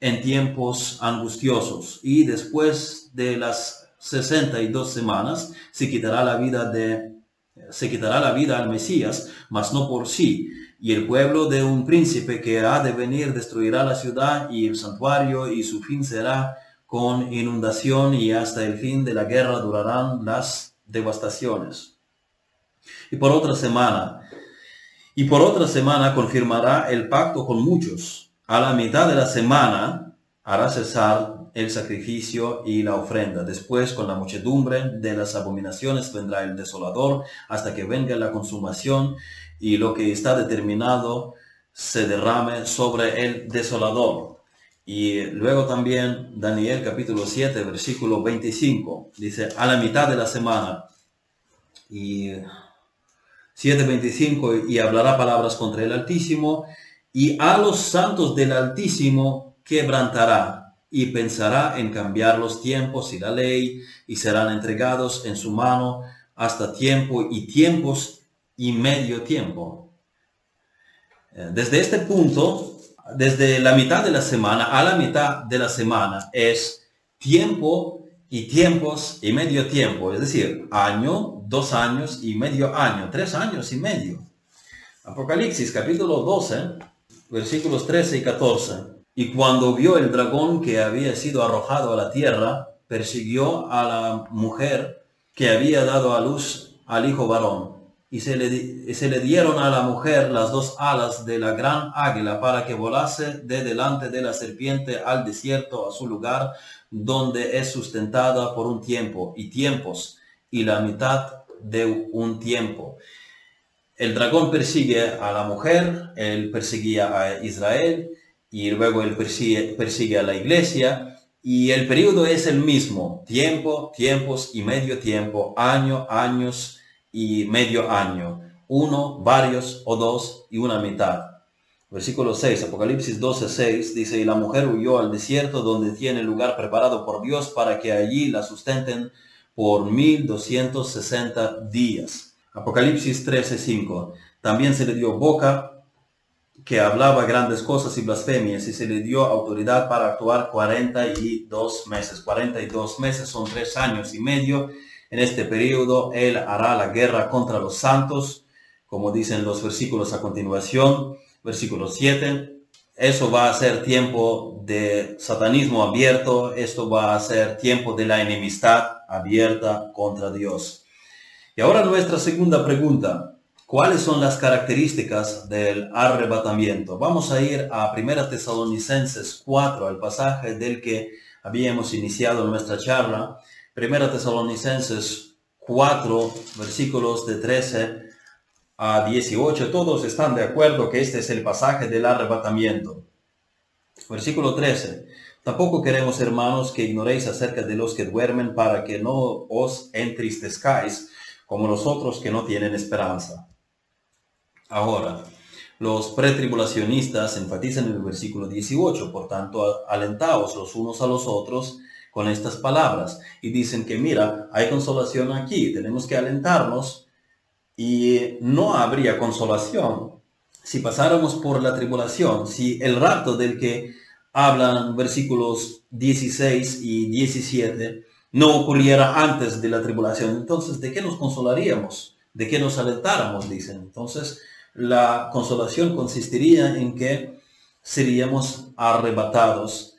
en tiempos angustiosos. Y después de las sesenta y dos semanas se quitará la vida de se quitará la vida al Mesías, mas no por sí. Y el pueblo de un príncipe que ha de venir destruirá la ciudad y el santuario, y su fin será con inundación, y hasta el fin de la guerra durarán las devastaciones y por otra semana. Y por otra semana confirmará el pacto con muchos. A la mitad de la semana hará cesar el sacrificio y la ofrenda. Después, con la muchedumbre de las abominaciones, vendrá el desolador hasta que venga la consumación y lo que está determinado se derrame sobre el desolador. Y luego también Daniel capítulo 7, versículo 25, dice, a la mitad de la semana. Y 7.25 y hablará palabras contra el Altísimo y a los santos del Altísimo quebrantará y pensará en cambiar los tiempos y la ley y serán entregados en su mano hasta tiempo y tiempos y medio tiempo. Eh, desde este punto, desde la mitad de la semana a la mitad de la semana es tiempo y tiempos y medio tiempo, es decir, año, dos años y medio año, tres años y medio. Apocalipsis capítulo 12, versículos 13 y 14. Y cuando vio el dragón que había sido arrojado a la tierra, persiguió a la mujer que había dado a luz al hijo varón. y se le, se le dieron a la mujer las dos alas de la gran águila para que volase de delante de la serpiente al desierto, a su lugar, donde es sustentada por un tiempo y tiempos y la mitad de un tiempo. El dragón persigue a la mujer, él perseguía a Israel y luego él persigue, persigue a la iglesia y el periodo es el mismo, tiempo, tiempos y medio tiempo, año, años y medio año, uno, varios o dos y una mitad. Versículo 6, Apocalipsis 12, 6 dice, y la mujer huyó al desierto donde tiene lugar preparado por Dios para que allí la sustenten por 1260 días. Apocalipsis 13, 5. También se le dio boca que hablaba grandes cosas y blasfemias y se le dio autoridad para actuar 42 meses. 42 meses son tres años y medio. En este periodo él hará la guerra contra los santos, como dicen los versículos a continuación versículo 7. Eso va a ser tiempo de satanismo abierto, esto va a ser tiempo de la enemistad abierta contra Dios. Y ahora nuestra segunda pregunta, ¿cuáles son las características del arrebatamiento? Vamos a ir a 1 Tesalonicenses 4, al pasaje del que habíamos iniciado nuestra charla. 1 Tesalonicenses 4, versículos de 13 a 18, todos están de acuerdo que este es el pasaje del arrebatamiento. Versículo 13. Tampoco queremos, hermanos, que ignoréis acerca de los que duermen para que no os entristezcáis como los otros que no tienen esperanza. Ahora, los pretribulacionistas enfatizan en el versículo 18, por tanto, alentaos los unos a los otros con estas palabras y dicen que mira, hay consolación aquí, tenemos que alentarnos y no habría consolación si pasáramos por la tribulación, si el rato del que hablan versículos 16 y 17 no ocurriera antes de la tribulación. Entonces, ¿de qué nos consolaríamos? ¿De qué nos alentáramos? Dicen. Entonces, la consolación consistiría en que seríamos arrebatados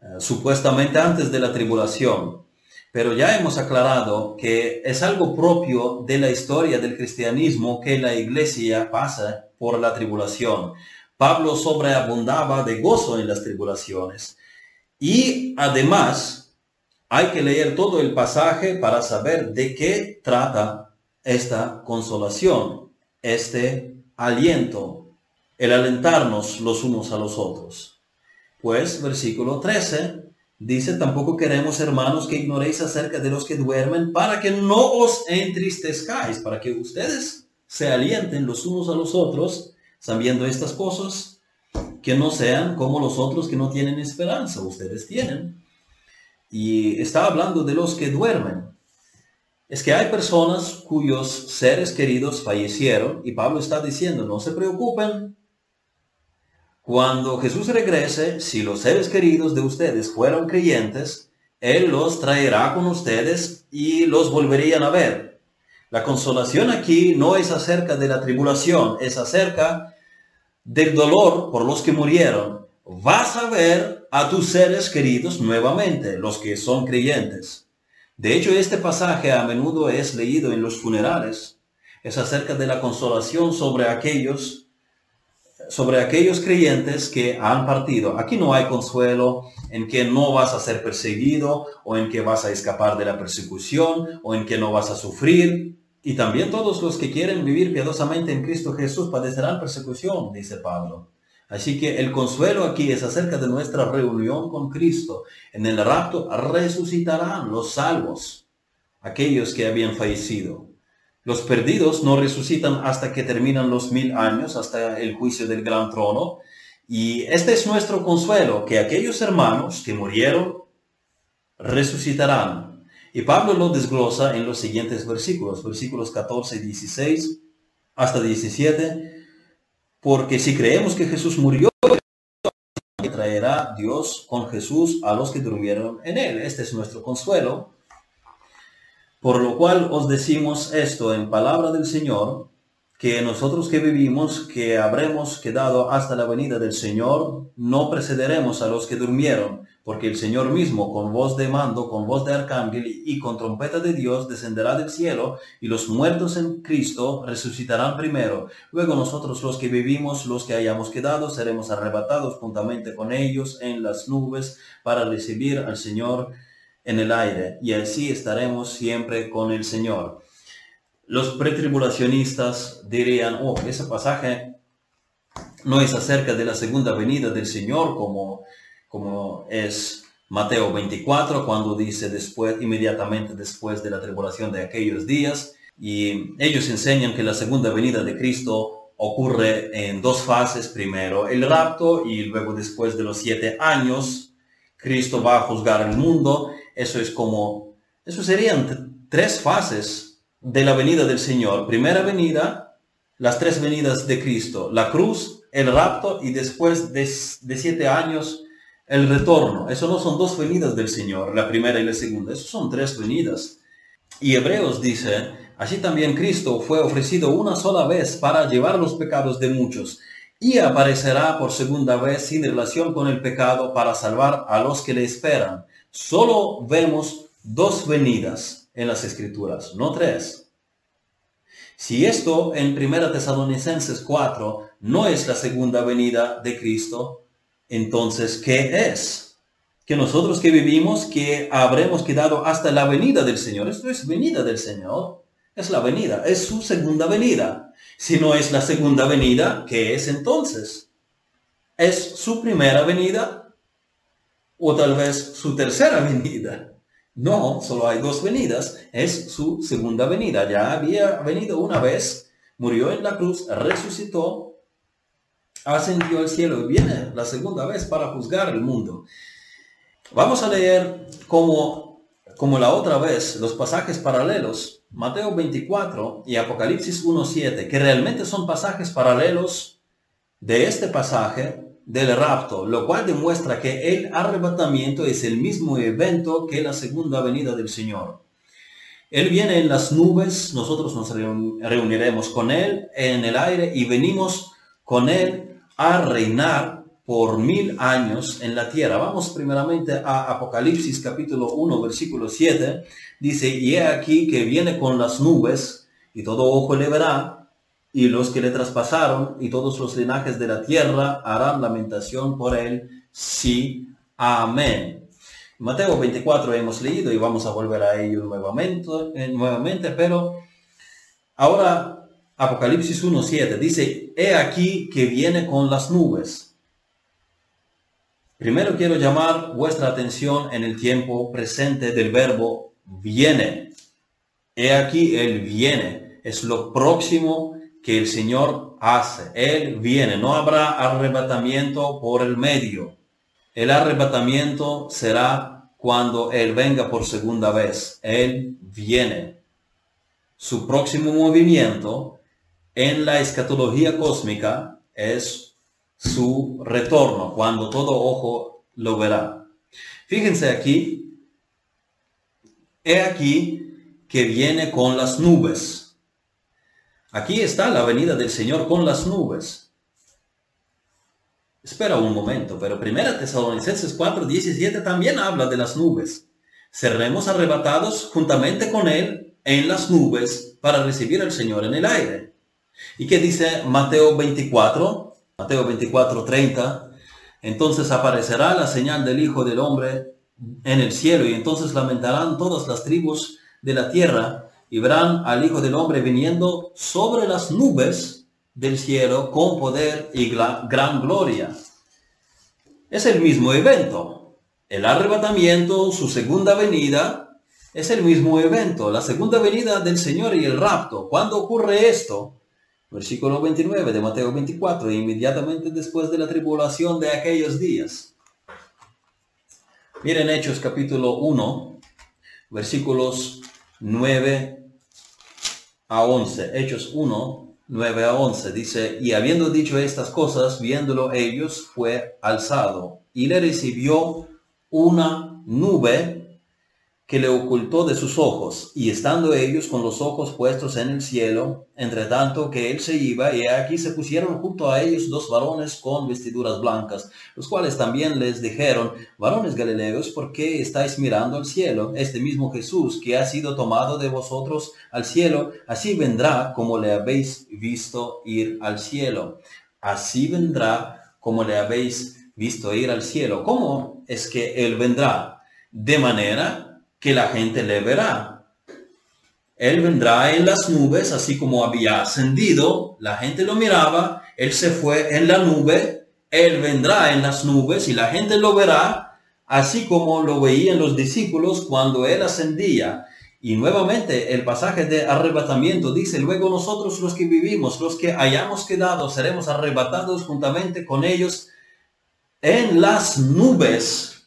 eh, supuestamente antes de la tribulación. Pero ya hemos aclarado que es algo propio de la historia del cristianismo que la iglesia pasa por la tribulación. Pablo sobreabundaba de gozo en las tribulaciones. Y además hay que leer todo el pasaje para saber de qué trata esta consolación, este aliento, el alentarnos los unos a los otros. Pues versículo 13 Dice, tampoco queremos, hermanos, que ignoréis acerca de los que duermen, para que no os entristezcáis, para que ustedes se alienten los unos a los otros, sabiendo estas cosas, que no sean como los otros que no tienen esperanza, ustedes tienen. Y está hablando de los que duermen. Es que hay personas cuyos seres queridos fallecieron y Pablo está diciendo, no se preocupen, cuando Jesús regrese, si los seres queridos de ustedes fueron creyentes, Él los traerá con ustedes y los volverían a ver. La consolación aquí no es acerca de la tribulación, es acerca del dolor por los que murieron. Vas a ver a tus seres queridos nuevamente, los que son creyentes. De hecho, este pasaje a menudo es leído en los funerales. Es acerca de la consolación sobre aquellos sobre aquellos creyentes que han partido. Aquí no hay consuelo en que no vas a ser perseguido o en que vas a escapar de la persecución o en que no vas a sufrir. Y también todos los que quieren vivir piadosamente en Cristo Jesús padecerán persecución, dice Pablo. Así que el consuelo aquí es acerca de nuestra reunión con Cristo. En el rapto resucitarán los salvos, aquellos que habían fallecido. Los perdidos no resucitan hasta que terminan los mil años, hasta el juicio del gran trono. Y este es nuestro consuelo, que aquellos hermanos que murieron resucitarán. Y Pablo lo desglosa en los siguientes versículos, versículos 14 y 16 hasta 17, porque si creemos que Jesús murió, traerá Dios con Jesús a los que durmieron en él. Este es nuestro consuelo. Por lo cual os decimos esto en palabra del Señor, que nosotros que vivimos, que habremos quedado hasta la venida del Señor, no precederemos a los que durmieron, porque el Señor mismo, con voz de mando, con voz de arcángel y con trompeta de Dios, descenderá del cielo, y los muertos en Cristo resucitarán primero. Luego nosotros los que vivimos, los que hayamos quedado, seremos arrebatados juntamente con ellos en las nubes para recibir al Señor en el aire, y así estaremos siempre con el Señor los pretribulacionistas dirían, oh, ese pasaje no es acerca de la segunda venida del Señor como, como es Mateo 24, cuando dice después, inmediatamente después de la tribulación de aquellos días. Y ellos enseñan que la segunda venida de Cristo ocurre en dos fases. Primero el rapto y luego después de los siete años, Cristo va a juzgar el mundo. Eso es como, eso serían tres fases de la venida del Señor. Primera venida, las tres venidas de Cristo, la cruz, el rapto y después de, siete años el retorno. Eso no son dos venidas del Señor, la primera y la segunda, eso son tres venidas. Y Hebreos dice, así también Cristo fue ofrecido una sola vez para llevar los pecados de muchos y aparecerá por segunda vez sin relación con el pecado para salvar a los que le esperan. Solo vemos dos venidas en las escrituras, no tres. Si esto en 1 Tesalonicenses 4 no es la segunda venida de Cristo, entonces, ¿qué es? Que nosotros que vivimos, que habremos quedado hasta la venida del Señor. Esto es venida del Señor. Es la venida, es su segunda venida. Si no es la segunda venida, ¿qué es entonces? ¿Es su primera venida? O tal vez su tercera venida. No, solo hay dos venidas. Es su segunda venida. Ya había venido una vez, murió en la cruz, resucitó, ascendió al cielo y viene la segunda vez para juzgar el mundo. Vamos a leer como, como la otra vez los pasajes paralelos, Mateo 24 y Apocalipsis 1.7, que realmente son pasajes paralelos de este pasaje del rapto, lo cual demuestra que el arrebatamiento es el mismo evento que la segunda venida del Señor. Él viene en las nubes, nosotros nos reuniremos con Él en el aire y venimos con Él a reinar por mil años en la tierra. Vamos primeramente a Apocalipsis capítulo 1, versículo 7. Dice, y he aquí que viene con las nubes y todo ojo le verá y los que le traspasaron y todos los linajes de la tierra harán lamentación por él. Sí. Amén. Mateo 24 hemos leído y vamos a volver a ello nuevamente, eh, nuevamente pero ahora Apocalipsis 1.7 dice, he aquí que viene con las nubes. Primero quiero llamar vuestra atención en el tiempo presente del verbo viene. He aquí el viene. Es lo próximo que el Señor hace. Él viene, no habrá arrebatamiento por el medio. El arrebatamiento será cuando Él venga por segunda vez. Él viene. Su próximo movimiento en la escatología cósmica es su retorno, cuando todo ojo lo verá. Fíjense aquí, he aquí que viene con las nubes. Aquí está la venida del Señor con las nubes. Espera un momento, pero Primera Tesalonicenses 4, 17 también habla de las nubes. Seremos arrebatados juntamente con Él en las nubes para recibir al Señor en el aire. ¿Y qué dice Mateo 24? Mateo 24, 30. Entonces aparecerá la señal del Hijo del Hombre en el cielo y entonces lamentarán todas las tribus de la tierra y verán al Hijo del Hombre viniendo sobre las nubes del cielo con poder y gran gloria. Es el mismo evento. El arrebatamiento, su segunda venida, es el mismo evento. La segunda venida del Señor y el rapto. ¿Cuándo ocurre esto? Versículo 29 de Mateo 24, inmediatamente después de la tribulación de aquellos días. Miren Hechos capítulo 1, versículos 9 a 11. Hechos 1, 9 a 11. Dice, y habiendo dicho estas cosas, viéndolo ellos, fue alzado y le recibió una nube que le ocultó de sus ojos, y estando ellos con los ojos puestos en el cielo, entre tanto que él se iba, y aquí se pusieron junto a ellos dos varones con vestiduras blancas, los cuales también les dijeron, varones galileos, ¿por qué estáis mirando al cielo? Este mismo Jesús que ha sido tomado de vosotros al cielo, así vendrá como le habéis visto ir al cielo. Así vendrá como le habéis visto ir al cielo. ¿Cómo es que él vendrá? De manera que la gente le verá. Él vendrá en las nubes, así como había ascendido, la gente lo miraba, él se fue en la nube, él vendrá en las nubes y la gente lo verá, así como lo veían los discípulos cuando él ascendía. Y nuevamente el pasaje de arrebatamiento dice, luego nosotros los que vivimos, los que hayamos quedado, seremos arrebatados juntamente con ellos en las nubes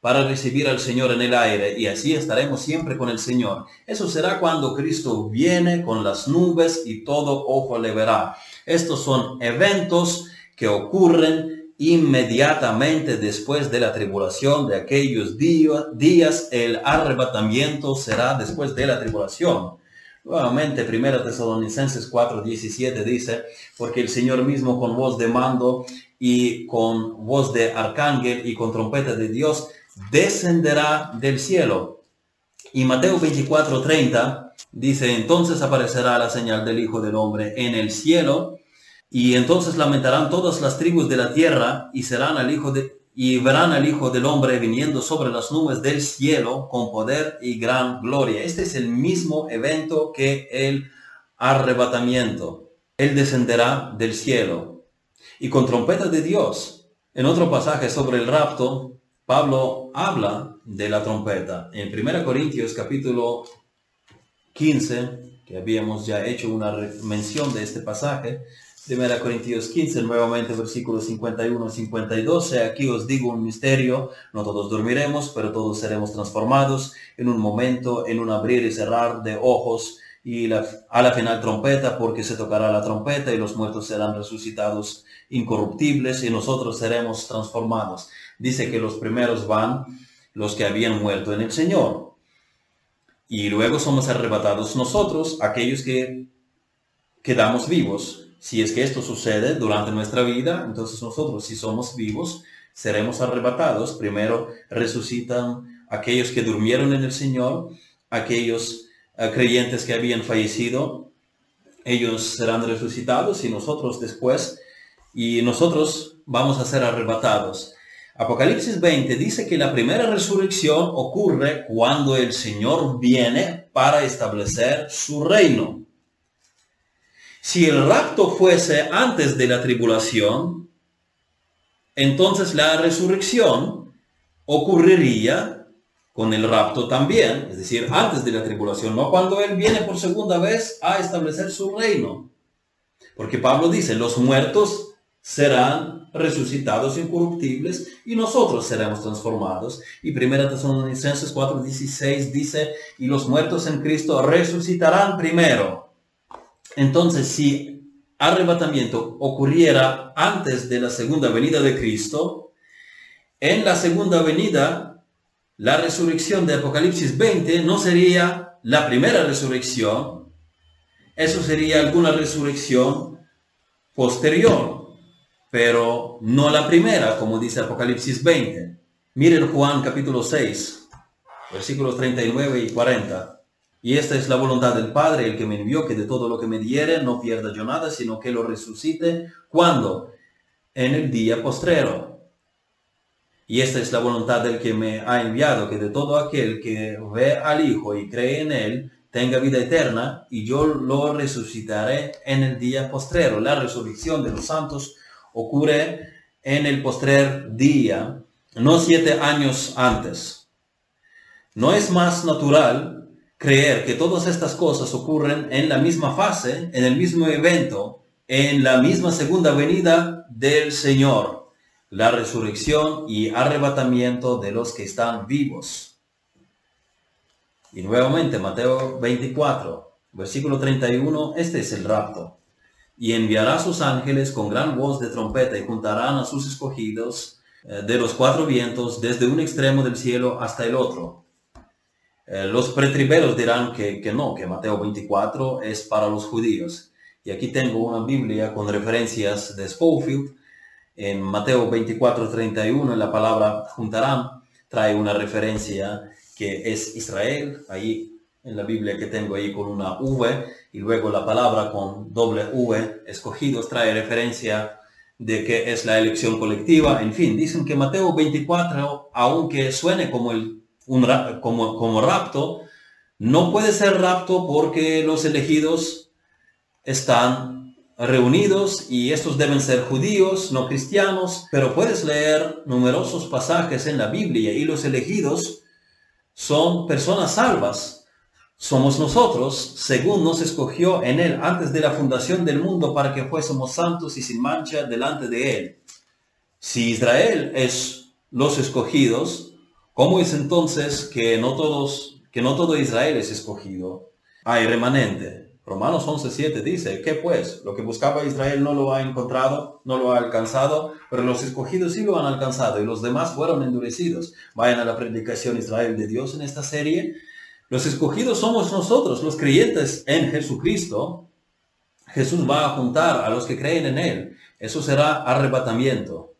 para recibir al Señor en el aire y así estaremos siempre con el Señor. Eso será cuando Cristo viene con las nubes y todo ojo le verá. Estos son eventos que ocurren inmediatamente después de la tribulación de aquellos días. El arrebatamiento será después de la tribulación. Nuevamente, 1 Tesalonicenses 4:17 dice, porque el Señor mismo con voz de mando y con voz de arcángel y con trompeta de Dios descenderá del cielo. Y Mateo 24:30 dice, entonces aparecerá la señal del Hijo del Hombre en el cielo, y entonces lamentarán todas las tribus de la tierra y serán al Hijo de y verán al Hijo del Hombre viniendo sobre las nubes del cielo con poder y gran gloria. Este es el mismo evento que el arrebatamiento. Él descenderá del cielo y con trompeta de Dios. En otro pasaje sobre el rapto, Pablo habla de la trompeta. En 1 Corintios capítulo 15, que habíamos ya hecho una mención de este pasaje, 1 Corintios 15, nuevamente versículos 51 52, aquí os digo un misterio, no todos dormiremos, pero todos seremos transformados en un momento, en un abrir y cerrar de ojos, y a la final trompeta, porque se tocará la trompeta y los muertos serán resucitados incorruptibles y nosotros seremos transformados dice que los primeros van los que habían muerto en el Señor. Y luego somos arrebatados nosotros, aquellos que quedamos vivos. Si es que esto sucede durante nuestra vida, entonces nosotros, si somos vivos, seremos arrebatados. Primero resucitan aquellos que durmieron en el Señor, aquellos eh, creyentes que habían fallecido, ellos serán resucitados y nosotros después, y nosotros vamos a ser arrebatados. Apocalipsis 20 dice que la primera resurrección ocurre cuando el Señor viene para establecer su reino. Si el rapto fuese antes de la tribulación, entonces la resurrección ocurriría con el rapto también, es decir, antes de la tribulación, no cuando Él viene por segunda vez a establecer su reino. Porque Pablo dice, los muertos serán resucitados incorruptibles y nosotros seremos transformados. Y 1 Tesalonicenses 4:16 dice, y los muertos en Cristo resucitarán primero. Entonces, si arrebatamiento ocurriera antes de la segunda venida de Cristo, en la segunda venida, la resurrección de Apocalipsis 20 no sería la primera resurrección, eso sería alguna resurrección posterior pero no la primera, como dice Apocalipsis 20. Miren Juan capítulo 6, versículos 39 y 40. Y esta es la voluntad del Padre, el que me envió, que de todo lo que me diere no pierda yo nada, sino que lo resucite. cuando En el día postrero. Y esta es la voluntad del que me ha enviado, que de todo aquel que ve al Hijo y cree en él, tenga vida eterna, y yo lo resucitaré en el día postrero. La resurrección de los santos ocurre en el postrer día, no siete años antes. No es más natural creer que todas estas cosas ocurren en la misma fase, en el mismo evento, en la misma segunda venida del Señor, la resurrección y arrebatamiento de los que están vivos. Y nuevamente Mateo 24, versículo 31, este es el rapto y enviará sus ángeles con gran voz de trompeta y juntarán a sus escogidos eh, de los cuatro vientos desde un extremo del cielo hasta el otro. Eh, los pretriberos dirán que, que no, que Mateo 24 es para los judíos. Y aquí tengo una Biblia con referencias de Schofield. En Mateo 24, 31, en la palabra juntarán, trae una referencia que es Israel, ahí en la Biblia que tengo ahí con una V, y luego la palabra con doble V, escogidos, trae referencia de que es la elección colectiva. En fin, dicen que Mateo 24, aunque suene como el como, como rapto, no puede ser rapto porque los elegidos están reunidos y estos deben ser judíos, no cristianos, pero puedes leer numerosos pasajes en la Biblia y los elegidos son personas salvas. Somos nosotros, según nos escogió en Él antes de la fundación del mundo para que fuésemos santos y sin mancha delante de Él. Si Israel es los escogidos, ¿Cómo es entonces que no todos, que no todo Israel es escogido? Hay remanente. Romanos 11.7 dice, ¿qué pues? Lo que buscaba Israel no lo ha encontrado, no lo ha alcanzado, pero los escogidos sí lo han alcanzado y los demás fueron endurecidos. Vayan a la predicación Israel de Dios en esta serie. Los escogidos somos nosotros, los creyentes en Jesucristo. Jesús va a juntar a los que creen en Él. Eso será arrebatamiento.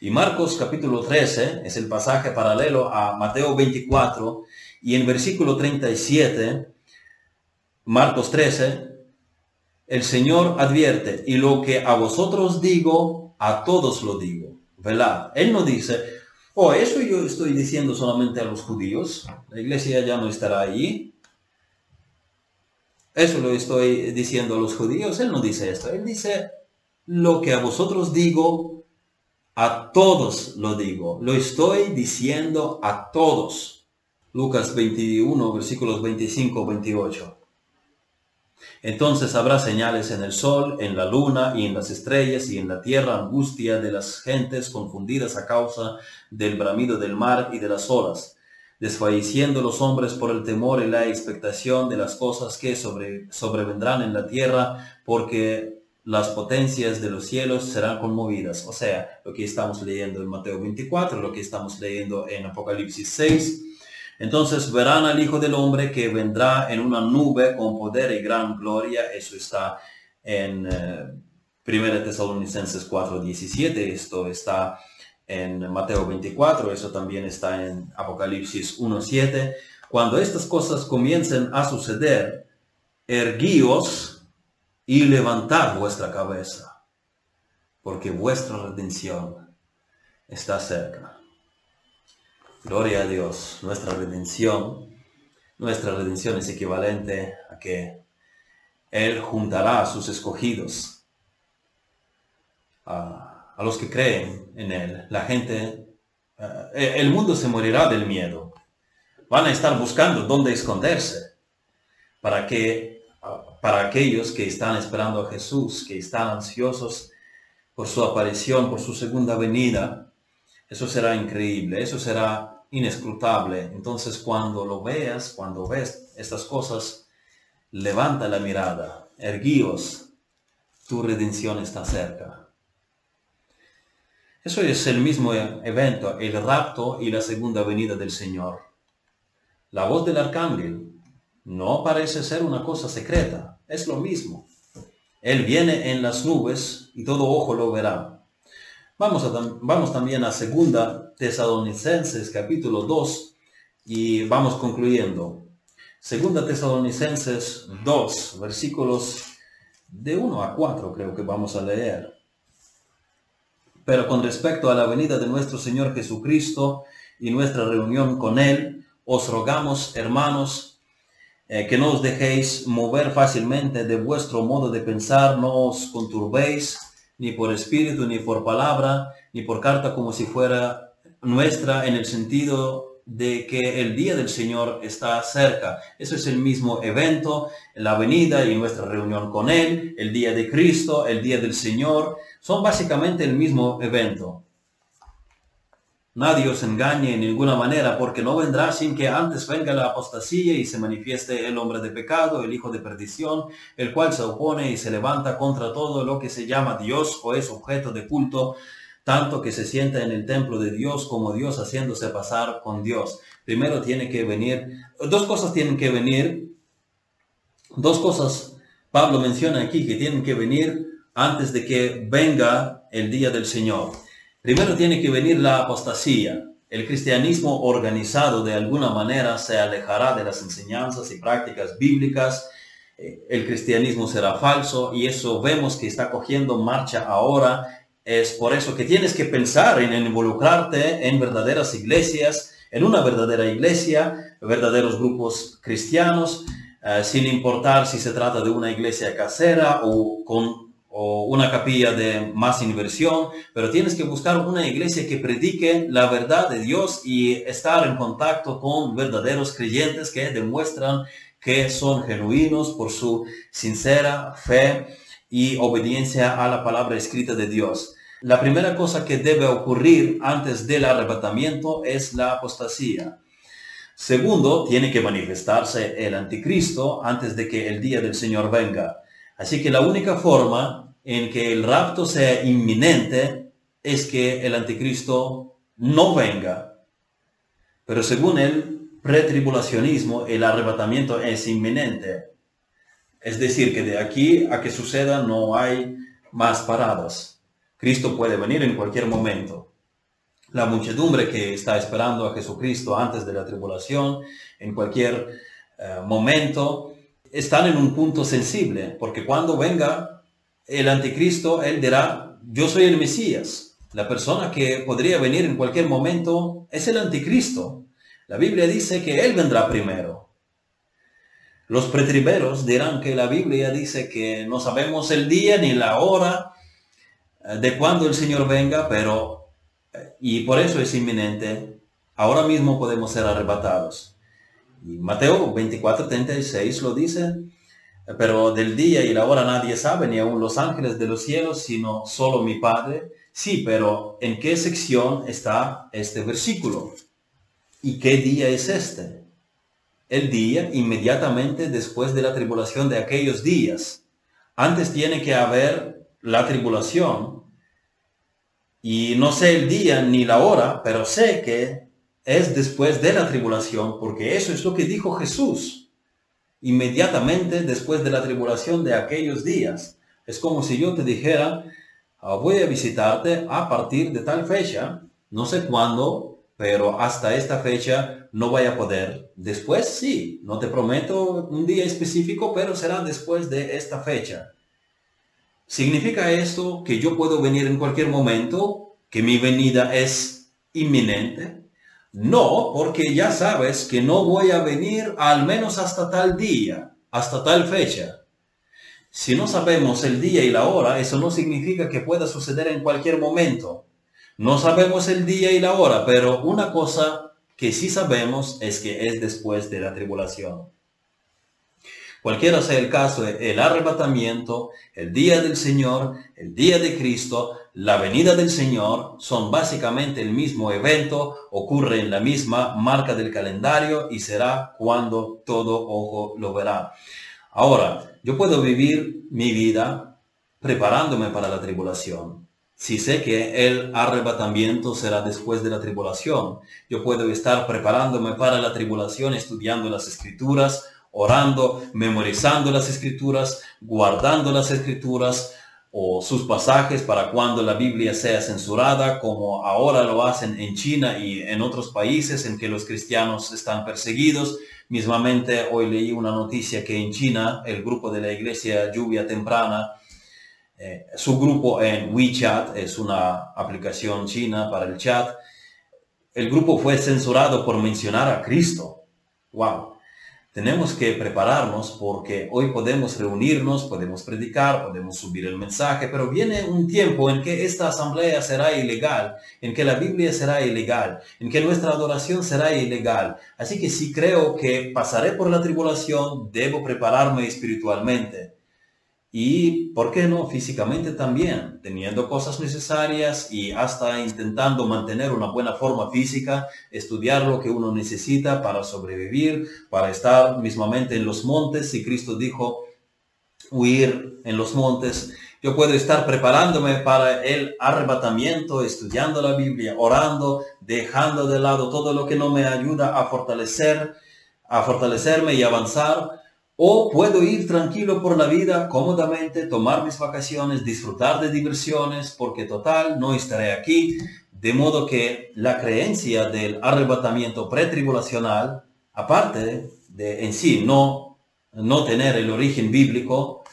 Y Marcos capítulo 13 es el pasaje paralelo a Mateo 24 y en versículo 37, Marcos 13, el Señor advierte, y lo que a vosotros digo, a todos lo digo. ¿Verdad? Él no dice, oh, eso yo estoy diciendo solamente a los judíos, la iglesia ya no estará allí. Eso lo estoy diciendo a los judíos. Él no dice esto. Él dice, lo que a vosotros digo, a todos lo digo. Lo estoy diciendo a todos. Lucas 21, versículos 25, 28. Entonces habrá señales en el sol, en la luna y en las estrellas y en la tierra angustia de las gentes confundidas a causa del bramido del mar y de las olas, desfalleciendo los hombres por el temor y la expectación de las cosas que sobre, sobrevendrán en la tierra, porque las potencias de los cielos serán conmovidas. O sea, lo que estamos leyendo en Mateo 24, lo que estamos leyendo en Apocalipsis 6. Entonces verán al Hijo del Hombre que vendrá en una nube con poder y gran gloria. Eso está en 1 eh, Tesalonicenses 4, 17. Esto está en Mateo 24. Eso también está en Apocalipsis 1, 7. Cuando estas cosas comiencen a suceder, erguíos y levantad vuestra cabeza, porque vuestra redención está cerca. Gloria a Dios, nuestra redención, nuestra redención es equivalente a que Él juntará a sus escogidos, a, los que creen en Él. La gente, eh, el mundo se morirá del miedo. Van a estar buscando dónde esconderse para que para aquellos que están esperando a Jesús, que están ansiosos por su aparición, por su segunda venida. Eso será increíble, eso será inescrutable. Entonces cuando lo veas, cuando ves estas cosas, levanta la mirada, erguíos, tu redención está cerca. Eso es el mismo evento, el rapto y la segunda venida del Señor. La voz del arcángel no parece ser una cosa secreta, es lo mismo. Él viene en las nubes y todo ojo lo verá. Vamos, a, vamos también a segunda Tesalonicenses capítulo 2 y vamos concluyendo. Segunda Tesalonicenses 2, versículos de 1 a 4 creo que vamos a leer. Pero con respecto a la venida de nuestro Señor Jesucristo y nuestra reunión con Él, os rogamos, hermanos, eh, que no os dejéis mover fácilmente de vuestro modo de pensar, no os conturbéis ni por espíritu, ni por palabra, ni por carta como si fuera nuestra en el sentido de que el día del Señor está cerca. Eso es el mismo evento, la venida y nuestra reunión con Él, el día de Cristo, el día del Señor, son básicamente el mismo evento. Nadie os engañe en ninguna manera, porque no vendrá sin que antes venga la apostasía y se manifieste el hombre de pecado, el hijo de perdición, el cual se opone y se levanta contra todo lo que se llama Dios o es objeto de culto, tanto que se sienta en el templo de Dios como Dios haciéndose pasar con Dios. primero tiene que venir, dos cosas tienen que venir, dos cosas Pablo menciona aquí que tienen que venir antes de que venga el día del Señor. Primero tiene que venir la apostasía. El cristianismo organizado de alguna manera se alejará de las enseñanzas y prácticas bíblicas. Eh, el cristianismo será falso y eso vemos que está cogiendo marcha ahora. Es por eso que tienes que pensar en involucrarte en verdaderas iglesias, en una verdadera iglesia, verdaderos grupos cristianos, eh, sin importar si se trata de una iglesia casera o con o una capilla de más inversión, pero tienes que buscar una iglesia que predique la verdad de Dios y estar en contacto con verdaderos creyentes que demuestran que son genuinos por su sincera fe y obediencia a la palabra escrita de Dios. La primera cosa que debe ocurrir antes del arrebatamiento es la apostasía. Segundo, tiene que manifestarse el anticristo antes de que el día del Señor venga. Así que la única forma en que el rapto sea inminente es que el anticristo no venga. Pero según el pretribulacionismo, el arrebatamiento es inminente. Es decir, que de aquí a que suceda no hay más paradas. Cristo puede venir en cualquier momento. La muchedumbre que está esperando a Jesucristo antes de la tribulación, en cualquier eh, momento, están en un punto sensible, porque cuando venga el anticristo, él dirá, yo soy el Mesías. La persona que podría venir en cualquier momento es el anticristo. La Biblia dice que él vendrá primero. Los pretriberos dirán que la Biblia dice que no sabemos el día ni la hora eh, de cuándo el Señor venga, pero, eh, y por eso es inminente, ahora mismo podemos ser arrebatados. Y Mateo 24, 36 lo dice, pero del día y la hora nadie sabe, ni aun los ángeles de los cielos, sino solo mi Padre. Sí, pero ¿en qué sección está este versículo? ¿Y qué día es este? El día inmediatamente después de la tribulación de aquellos días. Antes tiene que haber la tribulación. Y no sé el día ni la hora, pero sé que es después de la tribulación, porque eso es lo que dijo Jesús inmediatamente después de la tribulación de aquellos días. Es como si yo te dijera, ah, voy a visitarte a partir de tal fecha, no sé cuándo, pero hasta esta fecha no voy a poder. Después sí, no te prometo un día específico, pero será después de esta fecha. ¿Significa esto que yo puedo venir en cualquier momento? ¿Que mi venida es inminente? No, porque ya sabes que no voy a venir al menos hasta tal día, hasta tal fecha. Si no sabemos el día y la hora, eso no significa que pueda suceder en cualquier momento. No sabemos el día y la hora, pero una cosa que sí sabemos es que es después de la tribulación. Cualquiera sea el caso, el arrebatamiento, el día del Señor, el día de Cristo, la venida del Señor son básicamente el mismo evento, ocurre en la misma marca del calendario y será cuando todo ojo lo verá. Ahora, yo puedo vivir mi vida preparándome para la tribulación. Si sé que el arrebatamiento será después de la tribulación, yo puedo estar preparándome para la tribulación estudiando las escrituras, orando, memorizando las escrituras, guardando las escrituras o sus pasajes para cuando la Biblia sea censurada, como ahora lo hacen en China y en otros países en que los cristianos están perseguidos. Mismamente hoy leí una noticia que en China el grupo de la iglesia Lluvia Temprana, eh, su grupo en WeChat, es una aplicación china para el chat, el grupo fue censurado por mencionar a Cristo. ¡Wow! Tenemos que prepararnos porque hoy podemos reunirnos, podemos predicar, podemos subir el mensaje, pero viene un tiempo en que esta asamblea será ilegal, en que la Biblia será ilegal, en que nuestra adoración será ilegal. Así que si creo que pasaré por la tribulación, debo prepararme espiritualmente y, ¿por qué no?, físicamente también, teniendo cosas necesarias y hasta intentando mantener una buena forma física, estudiar lo que uno necesita para sobrevivir, para estar mismamente en los montes. Si Cristo dijo, huir en los montes. Yo puedo estar preparándome para el arrebatamiento, estudiando la Biblia, orando, dejando de lado todo lo que no me ayuda a fortalecer, a fortalecerme y avanzar. O puedo ir tranquilo por la vida, cómodamente, tomar mis vacaciones, disfrutar de diversiones, porque total, no estaré aquí. De modo que la creencia del arrebatamiento pretribulacional, aparte de en sí no, no tener el origen bíblico,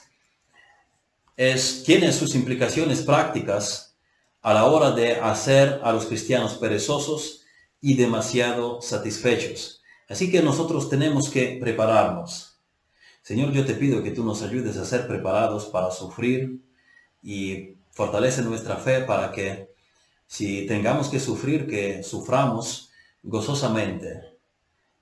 es, tiene sus implicaciones prácticas a la hora de hacer a los cristianos perezosos y demasiado satisfechos. Así que nosotros tenemos que prepararnos. Señor, yo te pido que tú nos ayudes a ser preparados para sufrir y fortalece nuestra fe para que si tengamos que sufrir, que suframos gozosamente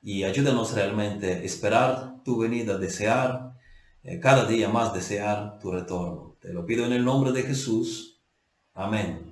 y ayúdanos realmente a esperar tu venida, desear eh, cada día más desear tu retorno. Te lo pido en el nombre de Jesús. Amén.